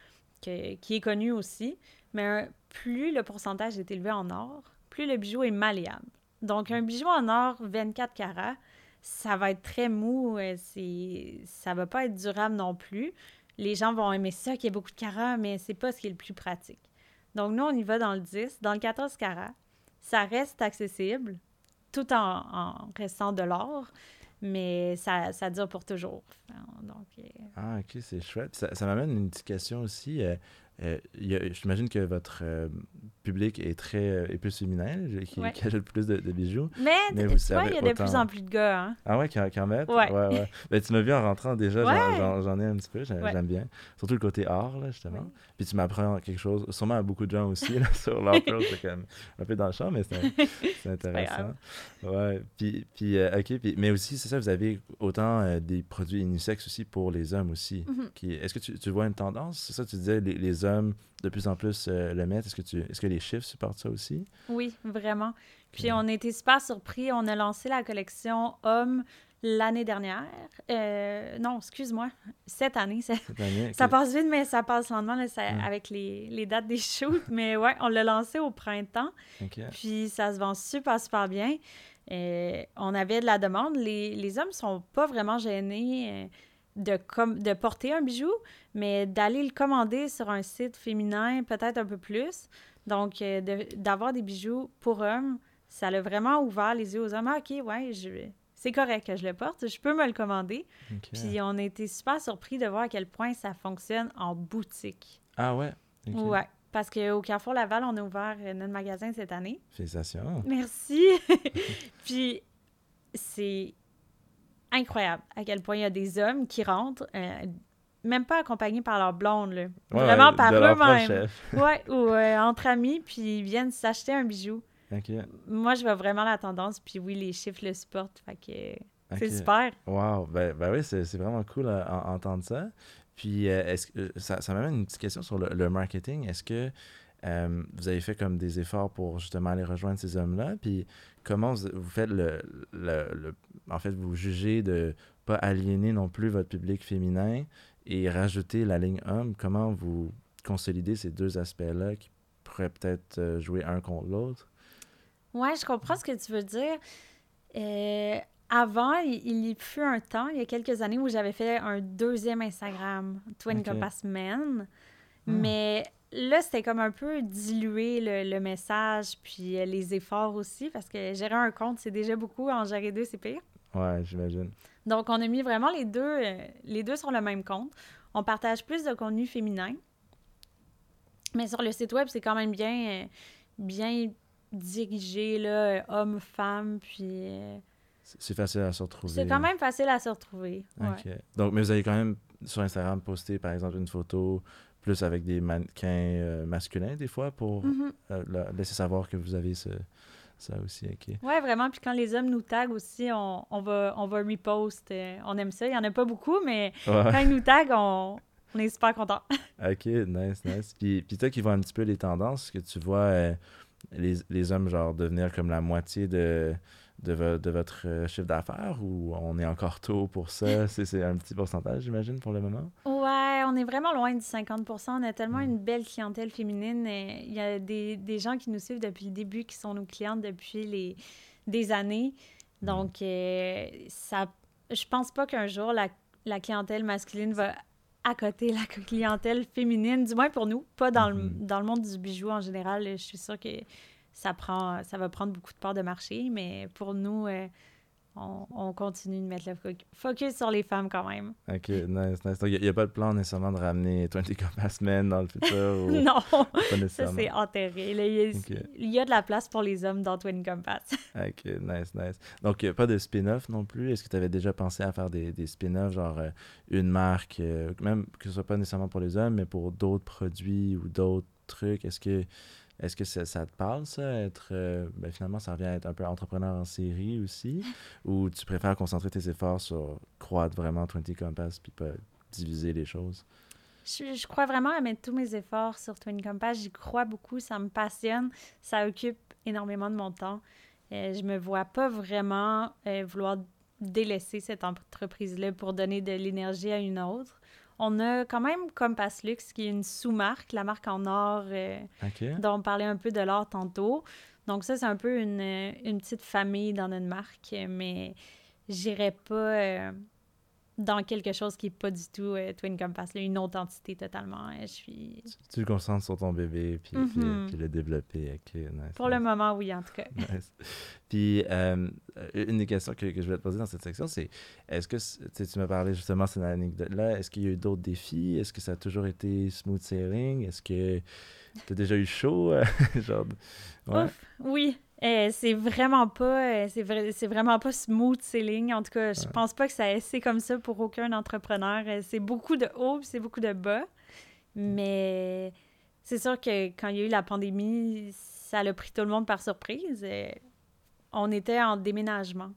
Speaker 2: que- qui est connu aussi. Mais plus le pourcentage est élevé en or, plus le bijou est malléable. Donc, un bijou en or 24 carats, ça va être très mou. euh, c'est- ça va pas être durable non plus. Les gens vont aimer ça, qu'il y ait beaucoup de carats, mais c'est pas ce qui est le plus pratique. Donc, nous, on y va dans le 10. Dans le 14 carats, ça reste accessible, tout en, restant de l'or, mais ça, ça dure pour toujours. Donc, euh,
Speaker 1: Ah, ok, c'est chouette. Ça, ça m'amène une question aussi. euh, euh, j'imagine que votre euh, public est très euh, est plus féminin, qui,
Speaker 2: Ouais.
Speaker 1: qui achète plus de, de bijoux.
Speaker 2: Mais,
Speaker 1: Mais vous savez
Speaker 2: il y a de plus en plus de gars. Hein?
Speaker 1: Ah ouais, qui en, mettent?
Speaker 2: Ouais.
Speaker 1: ouais, ouais. <laughs> Ben, tu m'as vu en rentrant déjà, j'en- ai un petit peu, j'aime bien. Surtout le côté art, là, justement. Puis tu m'apprends quelque chose, sûrement à beaucoup de gens aussi, là, sur l'art pearl, c'est comme un peu dans le champ, mais c'est <laughs> c'est intéressant. Ouais, puis, puis euh, ok, puis, mais aussi, c'est ça, vous avez autant euh, des produits unisexes aussi pour les hommes aussi.
Speaker 2: Mhm.
Speaker 1: Qui, est-ce que tu, tu vois une tendance? C'est ça, tu disais, les, les hommes de plus en plus euh, le mettent. Est-ce que, tu, est-ce que les chiffres supportent ça aussi?
Speaker 2: Oui, vraiment. Puis on été super surpris. On a lancé la collection Homme l'année dernière. Euh, non, excuse-moi, cette année. Ça,
Speaker 1: cette année?
Speaker 2: ça passe vite, mais ça passe lentement là, ça-
Speaker 1: Mm.
Speaker 2: avec les, les dates des shoots. <laughs> mais ouais, on l'a lancé au printemps. Puis ça se vend super, super bien. Euh, on avait de la demande. Les, les hommes sont pas vraiment gênés de, com- de porter un bijou, mais d'aller le commander sur un site féminin, peut-être un peu plus. Donc, euh, de- d'avoir des bijoux pour hommes, ça l'a vraiment ouvert les yeux aux hommes. Ah, OK, ouais, je... c'est correct que je le porte. Je peux me le commander. Puis on a été super surpris de voir à quel point ça fonctionne en boutique.
Speaker 1: Ah ouais? Ok.
Speaker 2: Ouais. Parce qu'au Carrefour Laval, on a ouvert euh, notre magasin cette année.
Speaker 1: Félicitations.
Speaker 2: Merci. <laughs> Puis c'est incroyable à quel point il y a des hommes qui rentrent, euh, même pas accompagnés par leur blonde, là.
Speaker 1: Ouais,
Speaker 2: vraiment par eux-mêmes. <laughs> Ouais, ou euh, entre amis, puis ils viennent s'acheter un bijou. Moi, je vois vraiment la tendance, puis oui, les chiffres le supportent. Fait que c'est super.
Speaker 1: Wow, ben, ben oui, c'est vraiment cool à, à entendre ça. Puis, euh, est-ce que, euh, ça, ça m'amène une petite question sur le, le marketing. Est-ce que euh, vous avez fait comme des efforts pour justement aller rejoindre ces hommes-là? Puis, comment vous, vous faites le, le, le- En fait, vous jugez de pas aliéner non plus votre public féminin et rajouter la ligne homme? Comment vous consolidez ces deux aspects-là qui pourraient peut-être euh, jouer un contre l'autre?
Speaker 2: Ouais, je comprends ce que tu veux dire. Euh, avant, il, y fut un temps, il y a quelques années, où j'avais fait un deuxième Instagram, Twin
Speaker 1: Ok.
Speaker 2: Compass Men.
Speaker 1: Hmm.
Speaker 2: Mais là, c'était comme un peu diluer le, le message, puis euh, les efforts aussi, parce que gérer un compte, c'est déjà beaucoup. En gérer deux, c'est pire.
Speaker 1: Ouais, j'imagine.
Speaker 2: Donc, on a mis vraiment les deux, euh, les deux sur le même compte. On partage plus de contenu féminin. Mais sur le site web, c'est quand même bien, euh, bien dirigé, là, euh, homme, femme, puis euh,
Speaker 1: C'est facile à se retrouver.
Speaker 2: c'est quand même facile à se retrouver. ouais.
Speaker 1: OK. Donc, mais vous avez quand même sur Instagram posté, par exemple, une photo plus avec des mannequins masculins, des fois, pour leur laisser savoir que vous avez ce, ça aussi. OK.
Speaker 2: Ouais, vraiment. Puis quand les hommes nous taguent aussi, on, on va, on va repost. euh, on aime ça. Il y en a pas beaucoup, mais
Speaker 1: Ouais.
Speaker 2: quand ils nous taguent, on, on est super contents. <laughs>
Speaker 1: OK, nice, nice. Puis, puis toi qui vois un petit peu les tendances, que tu vois euh, les, les hommes, genre, devenir comme la moitié de, de, vo- de votre euh, chiffre d'affaires ou on est encore tôt pour ça? <laughs> C'est un petit pourcentage, j'imagine, pour le moment?
Speaker 2: Ouais, on est vraiment loin du 50% On a tellement une belle clientèle féminine. Il y a des, des gens qui nous suivent depuis le début, qui sont nos clientes depuis les, des années. Donc, euh, ça, je pense pas qu'un jour, la, la clientèle masculine va accoter la <laughs> clientèle féminine, du moins pour nous, pas dans, le,
Speaker 1: Mhm.
Speaker 2: dans le monde du bijou en général. Je suis sûre que ça, prend, ça va prendre beaucoup de parts de marché, mais pour nous, euh, on, on continue de mettre le fo- focus sur les femmes quand même.
Speaker 1: OK, nice, nice. Donc, il n'y a, pas de plan nécessairement de ramener 20 Compass Men dans le futur? <laughs> ou...
Speaker 2: non,
Speaker 1: Pas
Speaker 2: ça c'est enterré. Là, il, y a,
Speaker 1: Ok.
Speaker 2: il y a de la place pour les hommes dans Twin Compass. <laughs>
Speaker 1: Ok, nice, nice. Donc, pas de spin-off non plus? Est-ce que tu avais déjà pensé à faire des, des spin-offs, genre euh, une marque, euh, même que ce soit pas nécessairement pour les hommes, mais pour d'autres produits ou d'autres trucs? Est-ce que, est-ce que ça, ça te parle, ça, être. euh, ben, finalement, ça revient à être un peu entrepreneur en série aussi? <laughs> Ou tu préfères concentrer tes efforts sur croître vraiment 20 Compass puis pas diviser les choses?
Speaker 2: Je, je crois vraiment à mettre tous mes efforts sur Twin Compass. J'y crois beaucoup, ça me passionne, ça occupe énormément de mon temps. Euh, je me vois pas vraiment euh, vouloir délaisser cette entreprise-là pour donner de l'énergie à une autre. On a quand même Compass Luxe, qui est une sous-marque, la marque en or euh, dont on parlait un peu de l'or tantôt. Donc ça, c'est un peu une, une petite famille dans notre marque, mais j'irais pas... euh, dans quelque chose qui n'est pas du tout euh, Twin Compass, là, une autre entité totalement. Euh, je suis...
Speaker 1: Tu, tu le concentres sur ton bébé, puis,
Speaker 2: Mhm.
Speaker 1: puis le développer. Ok, nice,
Speaker 2: Pour le moment, oui, en tout cas.
Speaker 1: Nice. Puis, euh, une des questions que, que je voulais te poser dans cette section, c'est est-ce que tu m'as parlé justement de cette anecdote-là Est-ce qu'il y a eu d'autres défis? Est-ce que ça a toujours été smooth sailing? Est-ce que tu as déjà eu chaud? <laughs> Genre, ouais.
Speaker 2: Ouf, oui. Euh, c'est vraiment pas euh, c'est vrai, c'est vraiment pas smooth sailing. En tout cas je
Speaker 1: Ouais.
Speaker 2: pense pas que ça c'est comme ça pour aucun entrepreneur. Euh, c'est beaucoup de hauts c'est beaucoup de bas. Mais c'est sûr que quand il y a eu la pandémie ça l'a pris tout le monde par surprise. Euh, on était en déménagement.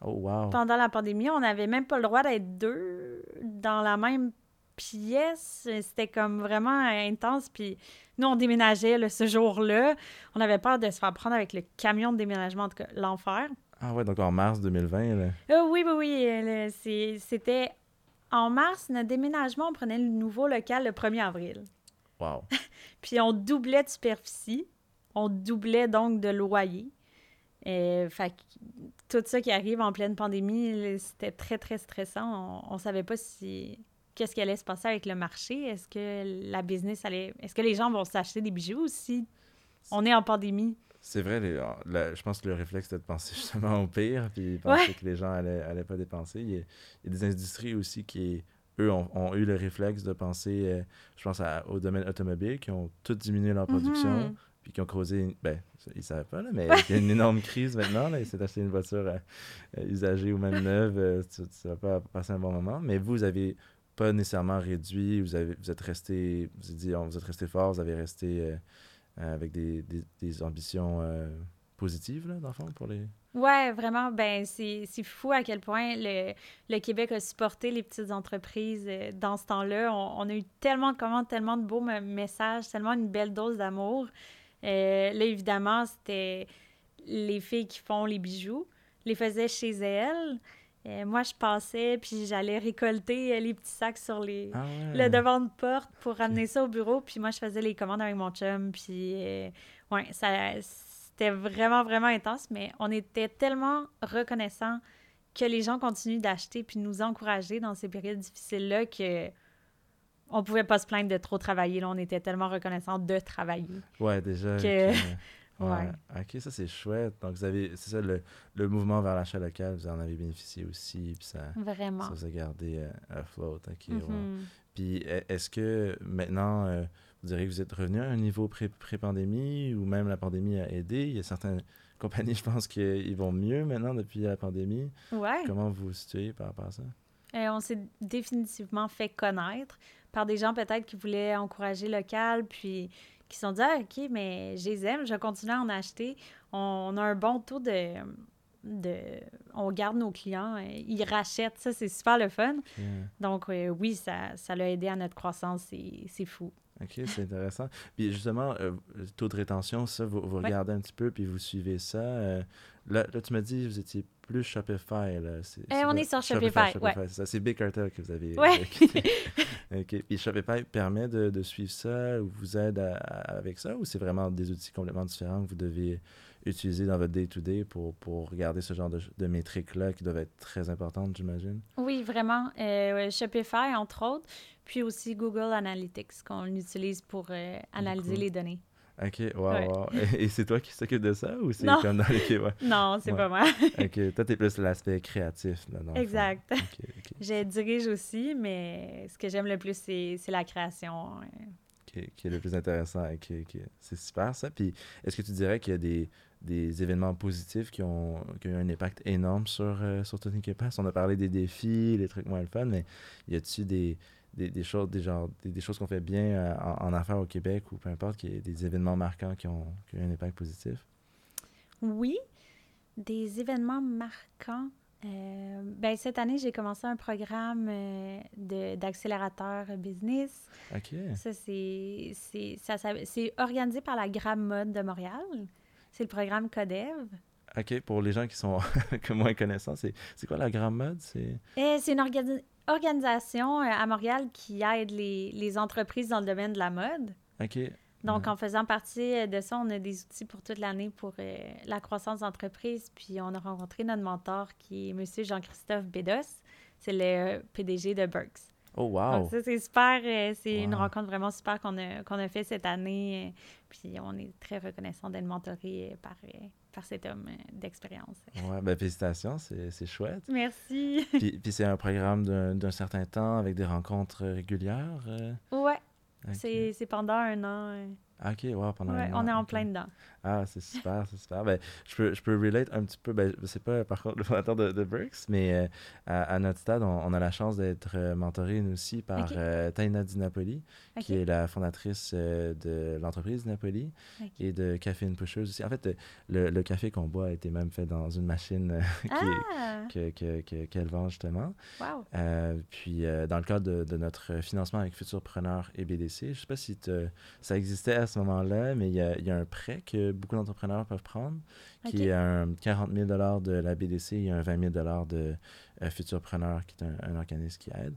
Speaker 1: Oh, wow.
Speaker 2: pendant la pandémie on n'avait même pas le droit d'être deux dans la même pièce. C'était comme vraiment intense puis nous on déménageait là, ce jour-là on avait peur de se faire prendre avec le camion de déménagement en tout cas l'enfer
Speaker 1: Ah, ouais, donc en mars 2020. Là.
Speaker 2: Euh, oui oui oui euh, c'était en mars notre déménagement on prenait le nouveau local le 1er avril
Speaker 1: Wow. <laughs>
Speaker 2: puis on doublait de superficie on doublait donc de loyer Euh, fait que tout ça qui arrive en pleine pandémie, c'était très, très stressant. On, on savait pas si qu'est-ce qui allait se passer avec le marché? Est-ce que la business allait... Est-ce que les gens vont s'acheter des bijoux si on est en pandémie?
Speaker 1: C'est vrai, les- ah, la- je pense que le réflexe de penser <laughs> justement au pire, puis penser que les gens allaient, allaient pas dépenser. Il y, a, il y a des industries aussi qui, eux, ont, ont eu le réflexe de penser, euh, je pense à- au domaine automobile, qui ont tout diminué leur production,
Speaker 2: Mhm.
Speaker 1: puis qui ont causé, une- ben, ils savaient pas, là, mais <laughs> il y a une énorme crise maintenant. Là, ils s'est acheté une voiture euh, euh, usagée ou même neuve, euh, tu, tu vas pas passer un bon moment. Mais vous avez pas nécessairement réduit, vous, êtes resté, vous resté fort, vous avez resté euh, euh, avec des, des, ambitions euh, positives, là, dans le fond, pour les...
Speaker 2: Ouais, vraiment, ben c'est fou à quel point le, le Québec a supporté les petites entreprises dans ce temps-là. On, a eu tellement de commandes, tellement de beaux me- messages, tellement une belle dose d'amour. Là, évidemment, c'était les filles qui font les bijoux, les faisaient chez elles. Euh, moi, je passais, puis j'allais récolter euh, les petits sacs sur les,
Speaker 1: Ah ouais.
Speaker 2: le devant de porte pour ramener ça au bureau. Puis moi, je faisais les commandes avec mon chum. Puis, euh, ouais, ça, c'était vraiment, vraiment intense. Mais on était tellement reconnaissants que les gens continuent d'acheter puis de nous encourager dans ces périodes difficiles-là que on pouvait pas se plaindre de trop travailler. Là. On était tellement reconnaissants de travailler.
Speaker 1: Ouais, déjà.
Speaker 2: que- <laughs>
Speaker 1: ouais.
Speaker 2: Ouais.
Speaker 1: Ok, ça c'est chouette. Donc, vous avez, c'est ça, le, le mouvement vers l'achat local, vous en avez bénéficié aussi, puis ça,
Speaker 2: Vraiment.
Speaker 1: ça vous a gardé euh, à float. Ok.
Speaker 2: Mhm.
Speaker 1: Puis, e- est-ce que maintenant, euh, vous diriez que vous êtes revenu à un niveau pré- pré-pandémie ou même la pandémie a aidé? Il y a certaines <laughs> compagnies, je pense, qu'ils vont mieux maintenant depuis la pandémie.
Speaker 2: Ouais.
Speaker 1: Comment vous vous situez par rapport à ça?
Speaker 2: Euh, on s'est définitivement fait connaître par des gens peut-être qui voulaient encourager local, puis qui se sont dit ah, OK, mais je les aime, je vais continuer à en acheter. On, on a un bon taux de. de on garde nos clients, euh, ils rachètent, ça, c'est super le fun. Donc, euh, oui, ça, ça l'a aidé à notre croissance, c'est fou.
Speaker 1: Ok, c'est intéressant. Puis justement, euh, le taux de rétention, ça, vous, vous
Speaker 2: Ouais.
Speaker 1: regardez un petit peu, puis vous suivez ça. euh, là, là, tu m'as dit que vous étiez plus Shopify. Là. C'est,
Speaker 2: Eh, on est sur Shopify, ouais.
Speaker 1: c'est Big Cartel que vous avez.
Speaker 2: Ouais.
Speaker 1: euh, <laughs> ok. Puis Shopify permet de, de suivre ça, ou vous aide à- à- avec ça, ou c'est vraiment des outils complètement différents que vous devez utiliser dans votre day-to-day pour, pour regarder ce genre de, de métriques-là qui doivent être très importantes, j'imagine?
Speaker 2: Oui, vraiment. Euh, Shopify, entre autres, puis aussi Google Analytics, qu'on utilise pour euh, analyser
Speaker 1: Cool.
Speaker 2: les données.
Speaker 1: Ok, wow,
Speaker 2: Ouais.
Speaker 1: wow. Et, et c'est toi qui s'occupe de ça, ou c'est comme dans l'équipe? Ouais. <laughs>
Speaker 2: Non, c'est
Speaker 1: Ouais.
Speaker 2: pas moi. <laughs>
Speaker 1: Ok, toi, t'es plus l'aspect créatif. Là, dans.
Speaker 2: Exact.
Speaker 1: Ok, ok. <laughs>
Speaker 2: Je dirige aussi, mais ce que j'aime le plus, c'est la création.
Speaker 1: qui, est- qui est le plus intéressant. et qui- qui- c'est super ça. Puis est-ce que tu dirais qu'il y a des, des événements positifs qui ont, qui ont eu un impact énorme sur, euh, sur Tony Pass? On a parlé des défis, les trucs moins le fun, mais y a-tu des, des, des choses, des, genres- des, des choses qu'on fait bien euh, en, en affaires au Québec ou peu importe, qui des événements marquants qui ont, qui ont eu un impact positif?
Speaker 2: Oui, des événements marquants. Euh, ben, cette année, j'ai commencé un programme euh, d'accélérateur business.
Speaker 1: OK.
Speaker 2: Ça- c'est organisé par la Grab Mode de Montréal. C'est le programme Codev.
Speaker 1: OK, pour les gens qui sont <laughs> moins connaissants, c'est, c'est quoi la grande mode? C'est...
Speaker 2: Et C'est une organi- organisation euh, à Montréal qui aide les, les entreprises dans le domaine de la mode.
Speaker 1: OK.
Speaker 2: Donc, en faisant partie euh, de ça, on a des outils pour toute l'année pour euh, la croissance d'entreprise. Puis, on a rencontré notre mentor qui est M. Jean-Christophe Bédos. c'est le PDG de Burks.
Speaker 1: Oh, wow!
Speaker 2: C'est super. euh, c'est une rencontre vraiment super qu'on a, qu'on a fait cette année. euh, puis on est très reconnaissant d'être mentoré euh, par, par cet homme d'expérience.
Speaker 1: Ouais, ben félicitations, c'est c'est chouette.
Speaker 2: Merci.
Speaker 1: Puis, puis c'est un programme d'un certain temps avec des rencontres régulières? euh?
Speaker 2: ouais, c'est pendant un an.
Speaker 1: Ah, Ok, ouais, pendant
Speaker 2: ouais, on est en plein dedans.
Speaker 1: Ah, c'est super, c'est super. Ben, je peux, je peux relate un petit peu. Ben, c'est pas par contre le fondateur de, de mais euh, à, à notre stade, on, on a la chance d'être euh, mentoré nous aussi par
Speaker 2: Ok.
Speaker 1: euh, Taina Di Napoli,
Speaker 2: Ok.
Speaker 1: qui est la fondatrice euh, de l'entreprise Di Napoli
Speaker 2: Ok.
Speaker 1: et de Café Pusheuse aussi. En fait, le, le café qu'on boit a été même fait dans une machine euh, <laughs>
Speaker 2: Ah,
Speaker 1: que- que- que- qu'elle vend justement.
Speaker 2: wow.
Speaker 1: Euh, puis, dans le cadre de, de notre financement avec Futurpreneur et BDC, je sais pas si ça existait à ce moment-là, mais il y a, il y a un prêt que beaucoup d'entrepreneurs peuvent prendre, qui est un 40 000 de la BDC et un 20 000 de euh, Futurpreneur, qui est un, un organisme qui aide.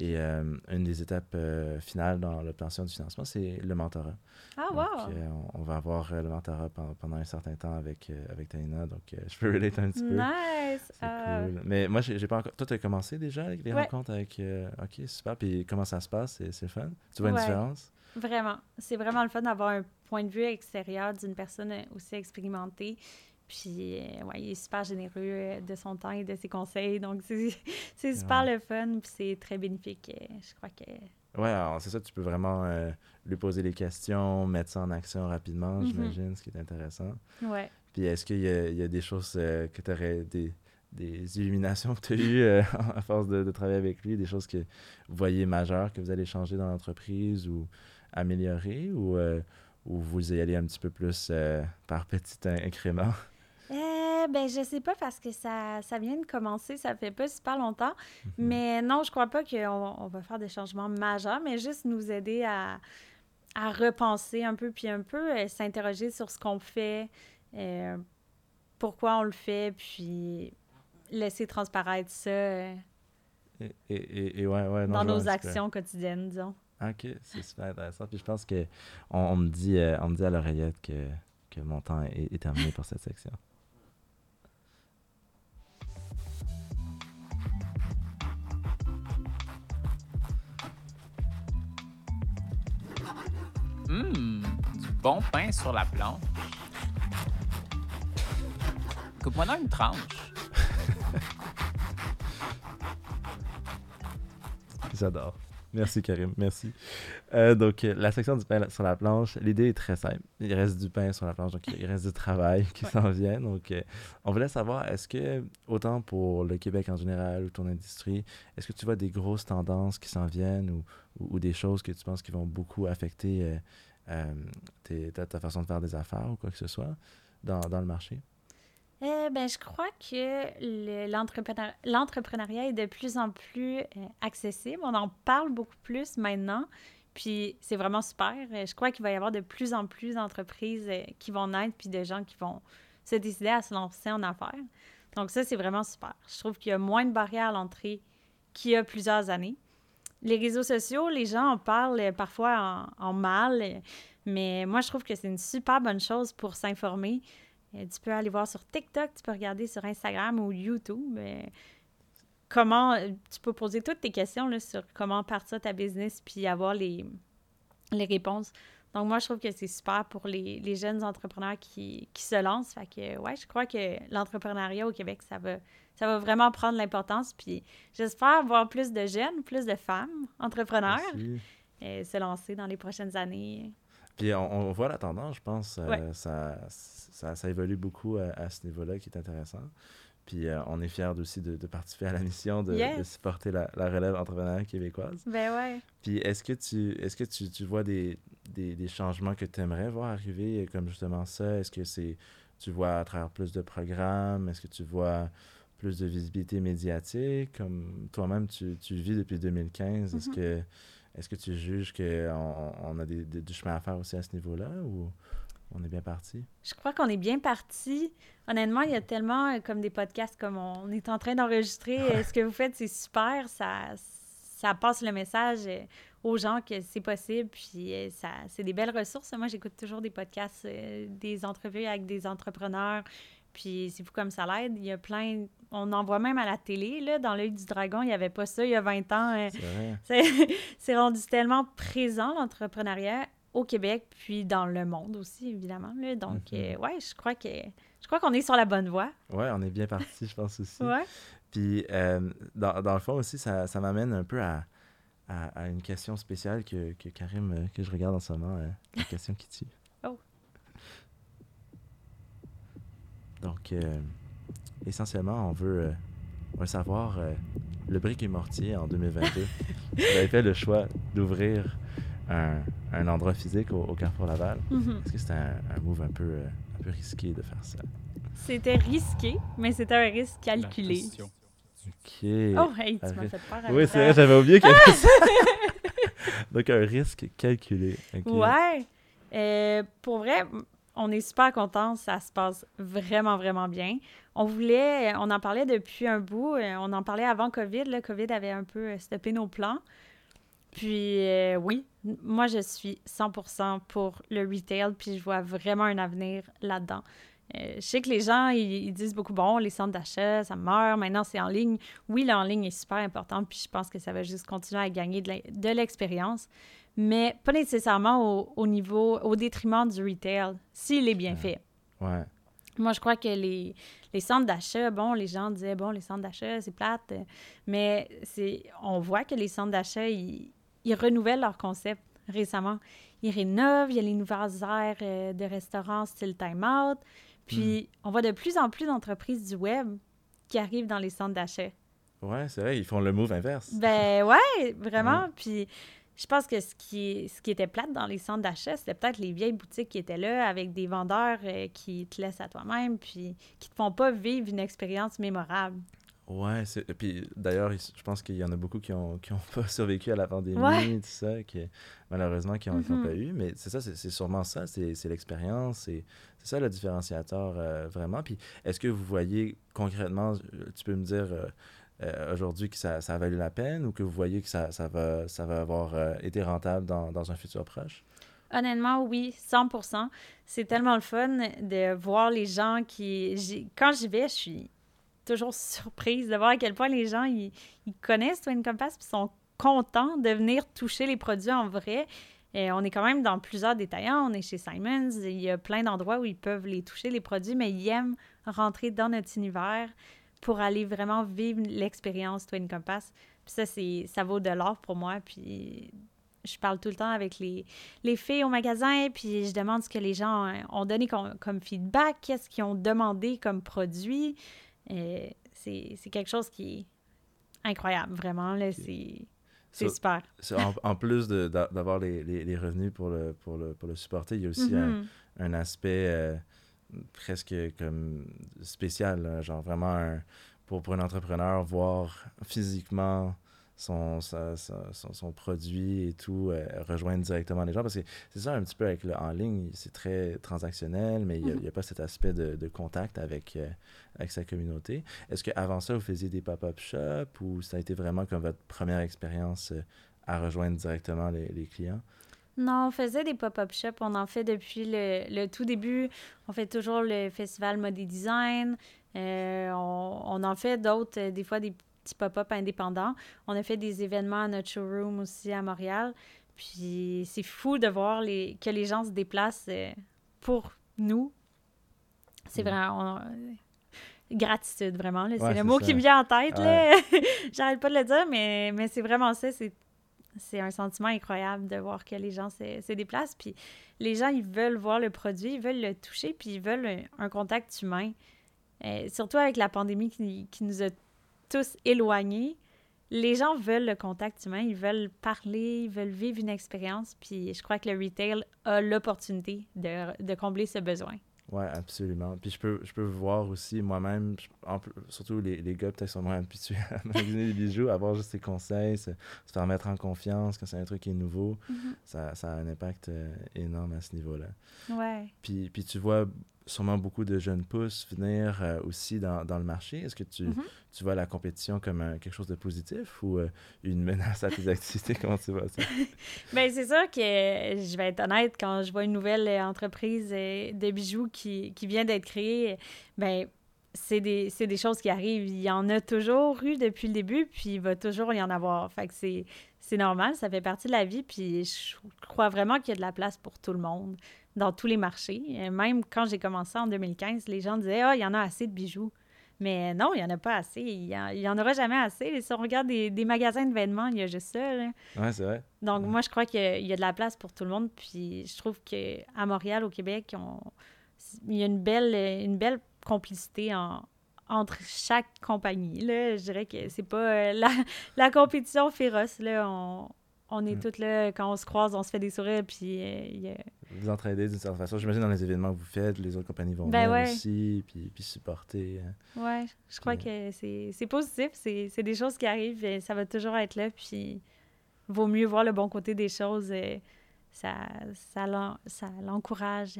Speaker 1: Et euh, une des étapes euh, finales dans l'obtention du financement, c'est le mentorat.
Speaker 2: Ah, wow.
Speaker 1: euh, on, on va avoir le mentorat pen- pendant un certain temps avec, avec Taina, donc <laughs> je peux relate un petit peu.
Speaker 2: Nice.
Speaker 1: C'est cool. Mais moi, j'ai pas encore. Toi, tu as commencé déjà avec les
Speaker 2: Ouais.
Speaker 1: rencontres avec. Ok, super. Puis comment ça se passe? C'est le fun? Tu vois une différence?
Speaker 2: Vraiment. C'est vraiment le fun d'avoir un point de vue extérieur d'une personne aussi expérimentée. Puis, euh, ouais, il est super généreux euh, de son temps et de ses conseils. Donc, c'est <laughs> super le fun. Puis, c'est très bénéfique. euh, Je crois que.
Speaker 1: Ouais, alors c'est ça, tu peux vraiment euh, lui poser des questions, mettre ça en action rapidement,
Speaker 2: Mhm.
Speaker 1: j'imagine, ce qui est intéressant.
Speaker 2: Ouais.
Speaker 1: Puis est-ce qu'il y, y a des choses euh, que tu aurais. Des, des illuminations que tu as eues <laughs> à force de, de travailler avec lui, des choses que vous voyez majeures que vous allez changer dans l'entreprise ou améliorer ou, euh, ou vous y allez un petit peu plus euh, par petits in- incréments? <laughs>
Speaker 2: Euh, ben, je sais pas parce que ça, ça vient de commencer, ça fait pas super longtemps.
Speaker 1: Mhm.
Speaker 2: Mais non, je crois pas qu'on on va faire des changements majeurs, mais juste nous aider à, à repenser un peu, puis un peu euh, s'interroger sur ce qu'on fait, euh, pourquoi on le fait, puis laisser transparaître ça euh,
Speaker 1: Et, et, ouais, ouais, non,
Speaker 2: dans nos
Speaker 1: petit
Speaker 2: actions quotidiennes, disons.
Speaker 1: Ok, c'est super intéressant. Puis je pense que on, on me dit, euh, on me dit à l'oreillette que, que mon temps est, est terminé pour cette section.
Speaker 3: Hum, du bon pain sur la planche. Coupe-moi dans une tranche. <laughs>
Speaker 1: J'adore. Merci Karim, merci. Euh, donc euh, la section du pain sur la planche, l'idée est très simple. Il reste du pain sur la planche, donc il reste du travail qui
Speaker 2: Ouais.
Speaker 1: s'en vient. Donc euh, on voulait savoir, est-ce que, autant pour le Québec en général ou ton industrie, est-ce que tu vois des grosses tendances qui s'en viennent ou, ou, ou des choses que tu penses qui vont beaucoup affecter tes- ta, ta façon de faire des affaires ou quoi que ce soit dans, dans le marché?
Speaker 2: Ben, je crois que le- l'entrepreneur- l'entrepreneuriat est de plus en plus euh, accessible. On en parle beaucoup plus maintenant. Puis c'est vraiment super. Euh, Je crois qu'il va y avoir de plus en plus d'entreprises euh, qui vont naître, puis de gens qui vont se décider à se lancer en affaires. Donc ça, c'est vraiment super. Je trouve qu'il y a moins de barrières à l'entrée qu'il y a plusieurs années. Les réseaux sociaux, les gens en parlent parfois en, en mal, mais moi, je trouve que c'est une super bonne chose pour s'informer. Euh, tu peux aller voir sur TikTok, tu peux regarder sur Instagram ou YouTube. euh, comment euh, tu peux poser toutes tes questions là, sur comment partir ta business puis avoir les, les réponses. Donc, moi, je trouve que c'est super pour les, les jeunes entrepreneurs qui, qui se lancent. Fait que, ouais, je crois que l'entrepreneuriat au Québec, ça va, ça va vraiment prendre l'importance. Puis, j'espère voir plus de jeunes, plus de femmes entrepreneurs euh, se lancer dans les prochaines années.
Speaker 1: Puis on, on voit la tendance, je pense. euh, ça, ça, ça évolue beaucoup à, à ce niveau-là qui est intéressant. Puis euh, on est fiers aussi de, de participer à la mission de, supporter la, la relève entrepreneuriale québécoise.
Speaker 2: Ben ouais.
Speaker 1: Puis est-ce que tu est-ce que tu, tu vois des, des, des changements que tu aimerais voir arriver euh, comme justement ça? Est-ce que c'est tu vois à travers plus de programmes? Est-ce que tu vois plus de visibilité médiatique? Comme toi-même, tu, tu vis depuis 2015. Est-ce
Speaker 2: Mhm.
Speaker 1: que est-ce que tu juges qu'on on a des, du chemin à faire aussi à ce niveau-là ou on est bien parti?
Speaker 2: Je crois qu'on est bien parti. Honnêtement, il y a tellement euh, comme des podcasts comme on est en train d'enregistrer. euh, Ce que vous faites, c'est super. Ça, ça passe le message euh, aux gens que c'est possible. Puis ça, c'est des belles ressources. Moi, j'écoute toujours des podcasts, des entrevues avec des entrepreneurs. Puis c'est fou comme ça l'aide. Il y a plein, on en voit même à la télé, là, dans l'œil du dragon, il n'y avait pas ça il y a 20 ans. euh,
Speaker 1: C'est vrai. <laughs>
Speaker 2: c'est c'est rendu tellement présent, l'entrepreneuriat, au Québec, puis dans le monde aussi, évidemment. là. Donc,
Speaker 1: Mhm.
Speaker 2: euh, ouais, je crois que je crois qu'on est sur la bonne voie.
Speaker 1: Ouais, on est bien parti, je pense aussi.
Speaker 2: Ouais.
Speaker 1: Puis, euh, dans, dans le fond aussi, ça, ça m'amène un peu à, à, à une question spéciale que, que Karim, que je regarde en ce moment, euh, <laughs> la question qui tue.
Speaker 2: Oh.
Speaker 1: Donc, euh, essentiellement, on veut, euh, on veut savoir, euh, le brick et mortier en 2022, <laughs> vous avez fait le choix d'ouvrir un, un endroit physique au, au Carrefour Laval.
Speaker 2: Mhm.
Speaker 1: Est-ce que c'était un, un move un peu, euh, un peu risqué de faire ça?
Speaker 2: C'était risqué, mais c'était un risque calculé.
Speaker 1: Ok.
Speaker 2: Oh, hey, tu m'as fait peur.
Speaker 1: Oui,
Speaker 2: avec
Speaker 1: c'est vrai, j'avais oublié qu'il y avait ça. Donc, un risque calculé. ok.
Speaker 2: Ouais. Euh, pour vrai, on est super contents. Ça se passe vraiment, vraiment bien. On voulait, on en parlait depuis un bout. euh, On en parlait avant COVID. Le COVID avait un peu euh, stoppé nos plans. Puis euh, oui, moi, je suis 100% pour le retail. Puis je vois vraiment un avenir là-dedans. Euh, je sais que les gens, ils, ils disent beaucoup, bon, les centres d'achat, ça meurt. Maintenant, c'est en ligne. Oui, le en ligne est super important. Puis je pense que ça va juste continuer à gagner de l'expérience mais pas nécessairement au, au niveau, au détriment du retail, s'il est bien fait.
Speaker 1: Ouais.
Speaker 2: Moi, je crois que les, les centres d'achat, bon, les gens disaient, bon, les centres d'achat, c'est plate, mais c'est, on voit que les centres d'achat, ils, ils renouvellent leur concept récemment. Ils rénovent, il y a les nouvelles aires euh, de restaurants style Time Out, puis on voit de plus en plus d'entreprises du web qui arrivent dans les centres d'achat.
Speaker 1: Ouais, c'est vrai, ils font le move inverse.
Speaker 2: Ben ouais, <laughs> vraiment. Puis je pense que ce qui, ce qui était plate dans les centres d'achat, c'était peut-être les vieilles boutiques qui étaient là avec des vendeurs euh, qui te laissent à toi-même puis qui te font pas vivre une expérience mémorable.
Speaker 1: Ouais, c'est... puis d'ailleurs, il- je pense qu'il y en a beaucoup qui ont, qui ont <laughs> pas survécu à la pandémie,
Speaker 2: Ouais.
Speaker 1: tout ça, qui, malheureusement, qui n'ont
Speaker 2: Mhm.
Speaker 1: pas eu. Mais c'est ça, c'est, sûrement ça, c'est, c'est l'expérience, c'est, c'est ça le différenciateur, euh, vraiment. Puis est-ce que vous voyez concrètement, euh, tu peux me dire euh, euh, aujourd'hui que ça, a valu la peine ou que vous voyez que ça, va, avoir euh, été rentable dans, un futur proche?
Speaker 2: Honnêtement, oui, 100% C'est tellement le fun de voir les gens qui... Quand j'y vais, je suis toujours <laughs> surprise de voir à quel point les gens, ils, connaissent Twin Compass puis sont contents de venir toucher les produits en vrai. Et on est quand même dans plusieurs détaillants. On est chez Simons. Il y a plein d'endroits où ils peuvent les toucher, les produits, mais ils aiment rentrer dans notre univers pour aller vraiment vivre l'expérience Twin Compass. Puis ça, c'est, ça vaut de l'or pour moi. Puis je parle tout le temps avec les, les filles au magasin, puis je demande ce que les gens ont donné com- comme feedback, qu'est-ce qu'ils ont demandé comme produit. Euh, c'est c'est quelque chose qui est incroyable, vraiment. Là, c'est c'est super.
Speaker 1: en, en plus d'avoir les, les, les revenus pour le, pour, le, pour le supporter, il y a aussi un,
Speaker 2: Mhm.
Speaker 1: un aspect euh, presque comme spécial, là, genre vraiment un- pour, pour un entrepreneur, voir physiquement son, sa- sa- son, son produit et tout, euh, rejoindre directement les gens. Parce que c'est ça un petit peu avec le en ligne, c'est très transactionnel, mais il n'y a,
Speaker 2: Mhm.
Speaker 1: a pas cet aspect de, de contact avec, euh, avec sa communauté. Est-ce qu'avant ça, vous faisiez des pop-up shops ou ça a été vraiment comme votre première expérience euh, à rejoindre directement les, les clients?
Speaker 2: Non, on faisait des pop-up shops. On en fait depuis le, le tout début. On fait toujours le festival Mode et Design. Euh, on, on en fait d'autres, euh, des fois des petits pop-up indépendants. On a fait des événements à notre showroom aussi à Montréal. Puis c'est fou de voir les, que les gens se déplacent euh, pour nous. C'est
Speaker 1: Mm.
Speaker 2: vraiment... on- gratitude, vraiment.
Speaker 1: Ouais,
Speaker 2: c'est le mot
Speaker 1: ça.
Speaker 2: qui me vient en tête. là. <laughs> J'arrête pas de le dire, mais, mais c'est vraiment ça. C'est c'est un sentiment incroyable de voir que les gens se, déplacent. Puis les gens, ils veulent voir le produit, ils veulent le toucher, puis ils veulent un, contact humain. Euh, surtout avec la pandémie qui, nous a tous éloignés, les gens veulent le contact humain, ils veulent parler, ils veulent vivre une expérience. Puis je crois que le retail a l'opportunité de combler ce besoin.
Speaker 1: Ouais, absolument. Puis je peux, je peux voir aussi moi-même, surtout les, les gars peut-être sont moins habitués à <laughs> magasiner des bijoux, avoir juste des conseils, se, se faire mettre en confiance quand c'est un truc qui est nouveau, ça, ça a un impact euh, énorme à ce niveau-là.
Speaker 2: Ouais.
Speaker 1: Puis, puis tu vois sûrement beaucoup de jeunes pousses venir euh, aussi dans, dans le marché. Est-ce que tu,
Speaker 2: Mhm.
Speaker 1: tu vois la compétition comme un- quelque chose de positif ou euh, une menace à tes <laughs> activités? Comment tu vois ça? <laughs>
Speaker 2: Bien, c'est sûr que euh, je vais être honnête, quand je vois une nouvelle euh, entreprise euh, de bijoux qui, qui vient d'être créée, ben c'est des, des choses qui arrivent. Il y en a toujours eu depuis le début, puis il va toujours y en avoir. Fait que c'est, c'est normal, ça fait partie de la vie, puis je crois vraiment qu'il y a de la place pour tout le monde dans tous les marchés. Même quand j'ai commencé en 2015, les gens disaient « Ah, il y en a assez de bijoux ». Mais non, il n'y en a pas assez. Il n'y en, aura jamais assez. Si on regarde des, des magasins de vêtements, il y a juste ça.
Speaker 1: Ouais, c'est vrai.
Speaker 2: Donc, moi, je crois qu'il y a- il y a de la place pour tout le monde. Puis, je trouve qu'à Montréal, au Québec, on- il y a une belle, une belle complicité en- entre chaque compagnie. Là. Je dirais que c'est pas euh, la, la compétition féroce. Là. On, on est
Speaker 1: Mm.
Speaker 2: toutes là, quand on se croise, on se fait des sourires. Puis, euh,
Speaker 1: Vous entraidez d'une certaine façon. J'imagine dans les événements que vous faites, les autres compagnies vont
Speaker 2: Ben
Speaker 1: venir
Speaker 2: ouais.
Speaker 1: aussi, puis, puis supporter. hein.
Speaker 2: ouais, je crois que c'est positif. C'est des choses qui arrivent. et Ça va toujours être là. Puis, vaut mieux voir le bon côté des choses. euh, Ça, ça, l'en- ça l'encourage.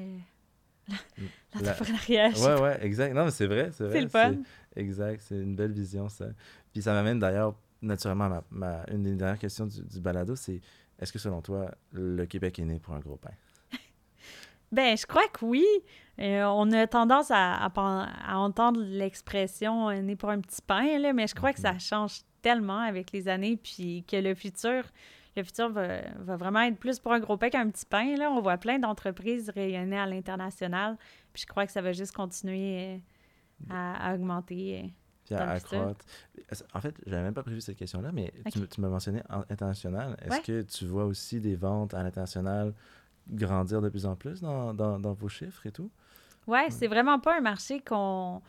Speaker 2: <laughs>
Speaker 1: La-
Speaker 2: L'entrepreneuriat. sais
Speaker 1: Ouais, ouais, exact. Non, mais c'est vrai, c'est vrai.
Speaker 2: C'est le fun.
Speaker 1: Exact, c'est une belle vision, ça. Puis ça m'amène d'ailleurs, naturellement, ma, ma- une des dernières questions du, du balado, c'est est-ce que selon toi, le Québec est né pour un gros pain? <laughs>
Speaker 2: Ben, je crois que oui. Euh, on a tendance à, à entendre l'expression euh, né pour un petit pain, là, mais je crois que ça change tellement avec les années, puis que le futur, le futur va, va vraiment être plus pour un gros pain qu'un petit pain. Là. On voit plein d'entreprises rayonner à l'international, puis je crois que ça va juste continuer euh, à, à augmenter.
Speaker 1: Puis à
Speaker 2: futur.
Speaker 1: accroître. En fait, j'avais même pas prévu cette question-là, mais tu tu, m'as mentionné en- international. Est-ce
Speaker 2: Ouais.
Speaker 1: que tu vois aussi des ventes à l'international grandir de plus en plus dans, dans, dans vos chiffres et tout?
Speaker 2: Ouais, c'est vraiment pas un marché qu'on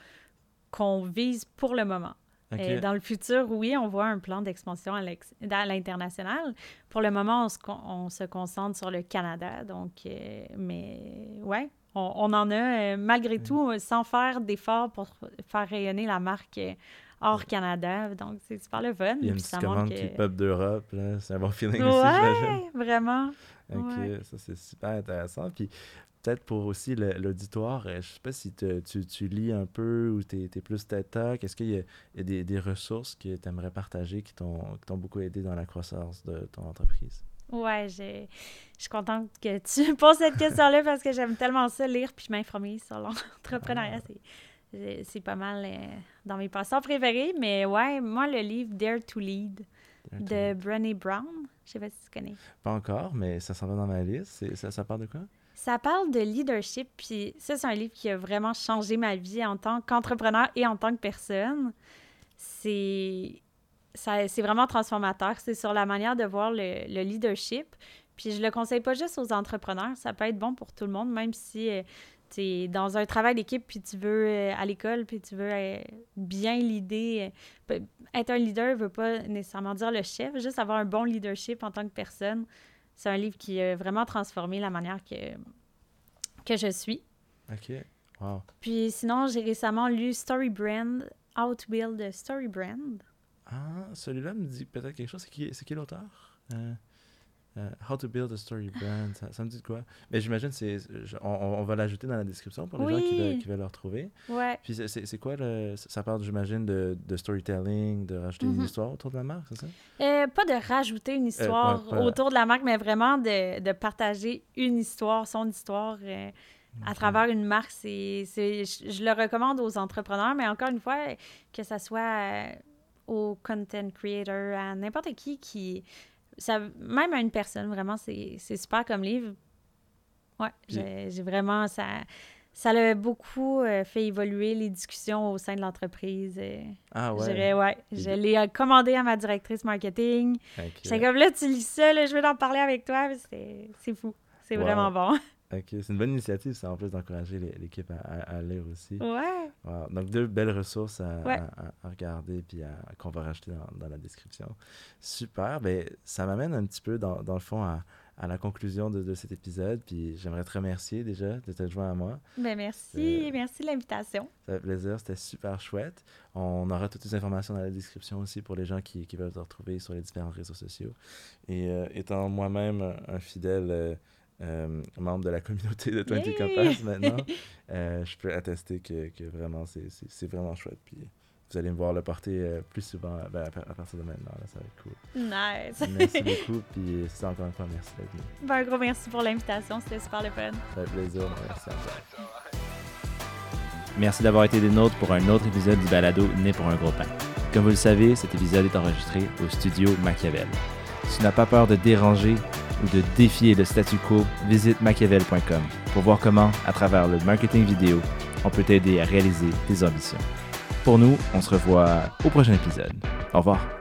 Speaker 2: qu'on vise pour le moment. Et dans le futur, oui, on voit un plan d'expansion à à l'international. Pour le moment, on se, con- on se concentre sur le Canada. Donc, euh, mais ouais, on, on en a, euh, malgré tout, sans faire d'efforts pour faire rayonner la marque euh, hors Canada. Donc, c'est super le fun.
Speaker 1: Il y a une petite commande qui pop d'Europe. C'est un bon feeling aussi, j'imagine.
Speaker 2: Ouais, vraiment.
Speaker 1: Ok,
Speaker 2: Ouais.
Speaker 1: ça c'est super intéressant. Puis peut-être pour aussi l'auditoire, euh, je sais pas si te- tu, tu lis un peu ou tu es, plus Talk. Est-ce qu'il y a, il y a des, des ressources que tu aimerais partager qui t'ont qui t'ont beaucoup aidé dans la croissance de ton entreprise?
Speaker 2: Ouais, je suis contente que tu <laughs> poses cette question-là parce que j'aime tellement ça, lire puis m'informer sur l'entrepreneuriat. C'est- c'est- pas mal euh, dans mes passe-temps préférés. Mais ouais, moi, le livre Dare to Lead de Brené Brown, je sais pas si tu connais.
Speaker 1: Pas encore, mais ça s'en va dans ma liste. C'est- Ça, ça parle de quoi?
Speaker 2: Ça parle de leadership, puis ça, c'est un livre qui a vraiment changé ma vie en tant qu'entrepreneur et en tant que personne. C'est c'est vraiment transformateur. C'est sur la manière de voir le, le leadership. Puis je le conseille pas juste aux entrepreneurs, ça peut être bon pour tout le monde, même si tu es dans un travail d'équipe, puis tu veux euh, à l'école, puis tu veux euh, bien l'idée. être un leader veut pas nécessairement dire le chef, juste avoir un bon leadership en tant que personne. C'est un livre qui a vraiment transformé la manière que, que je suis.
Speaker 1: Ok. Wow.
Speaker 2: Puis sinon, j'ai récemment lu Story Brand, How to Build a Story Brand.
Speaker 1: Ah, celui-là me dit peut-être quelque chose. C'est qui, c'est qui l'auteur? Euh, euh, How to Build a Story Brand. Ça, ça me dit de quoi? Mais j'imagine c'est on, on va l'ajouter dans la description pour les gens qui veulent, qui veulent le retrouver.
Speaker 2: Ouais.
Speaker 1: Puis c'est- quoi le. Ça parle, j'imagine, de, de storytelling, de rajouter une
Speaker 2: Mhm.
Speaker 1: histoire autour de la marque, c'est ça?
Speaker 2: Euh, pas de rajouter une histoire
Speaker 1: ouais,
Speaker 2: autour de la marque, mais vraiment de, de partager une histoire, son histoire à travers une marque. C'est, c'est- je, je le recommande aux entrepreneurs, mais encore une fois, que ce soit aux content creators, à n'importe qui qui. Ça, même à une personne, vraiment, c'est, c'est super comme livre. Ouais, j'ai, vraiment. Ça, ça l'a beaucoup euh, fait évoluer les discussions au sein de l'entreprise. euh,
Speaker 1: Ah
Speaker 2: Je
Speaker 1: ouais.
Speaker 2: dirais, ouais. Je l'ai euh, commandé à ma directrice marketing. J'étais comme là, tu lis ça, là, je veux en parler avec toi. C'est c'est fou. C'est
Speaker 1: Wow.
Speaker 2: vraiment bon. <laughs>
Speaker 1: Ok, c'est une bonne initiative, ça, en plus d'encourager l'é- l'équipe à, à- à lire aussi.
Speaker 2: Ouais.
Speaker 1: Wow. Donc, deux belles ressources à,
Speaker 2: Ouais.
Speaker 1: regarder puis qu'on va rajouter dans, dans la description. Super. Ben, ça m'amène un petit peu, dans, dans le fond, à, à la conclusion de, de cet épisode. Puis j'aimerais te remercier déjà de t'être joint à moi.
Speaker 2: Ben merci.
Speaker 1: Euh,
Speaker 2: Merci de l'invitation.
Speaker 1: Ça fait plaisir, c'était super chouette. On aura toutes les informations dans la description aussi pour les gens qui, qui veulent te retrouver sur les différents réseaux sociaux. Et euh, étant moi-même un, un fidèle euh, euh, membre de la communauté de 20
Speaker 2: Yay!
Speaker 1: Compass maintenant, <laughs> euh, je peux attester que, que vraiment c'est- vraiment chouette. Puis vous allez me voir le porter euh, plus souvent ben, à, par- à partir de maintenant. là, ça va être cool.
Speaker 2: Nice.
Speaker 1: Merci <laughs> beaucoup. Puis c'est encore une fois, merci d'être venu.
Speaker 2: Ben, un gros merci pour l'invitation. C'était super le fun.
Speaker 1: Ça fait plaisir. Merci encore. Merci d'avoir été des nôtres pour un autre épisode du balado Né pour un gros pain. Comme vous le savez, cet épisode est enregistré au studio Machiavel. Si tu n'as pas peur de déranger ou de défier le statu quo, visite machiavel.com pour voir comment, à travers le marketing vidéo, on peut t'aider à réaliser tes ambitions. Pour nous, on se revoit au prochain épisode. Au revoir.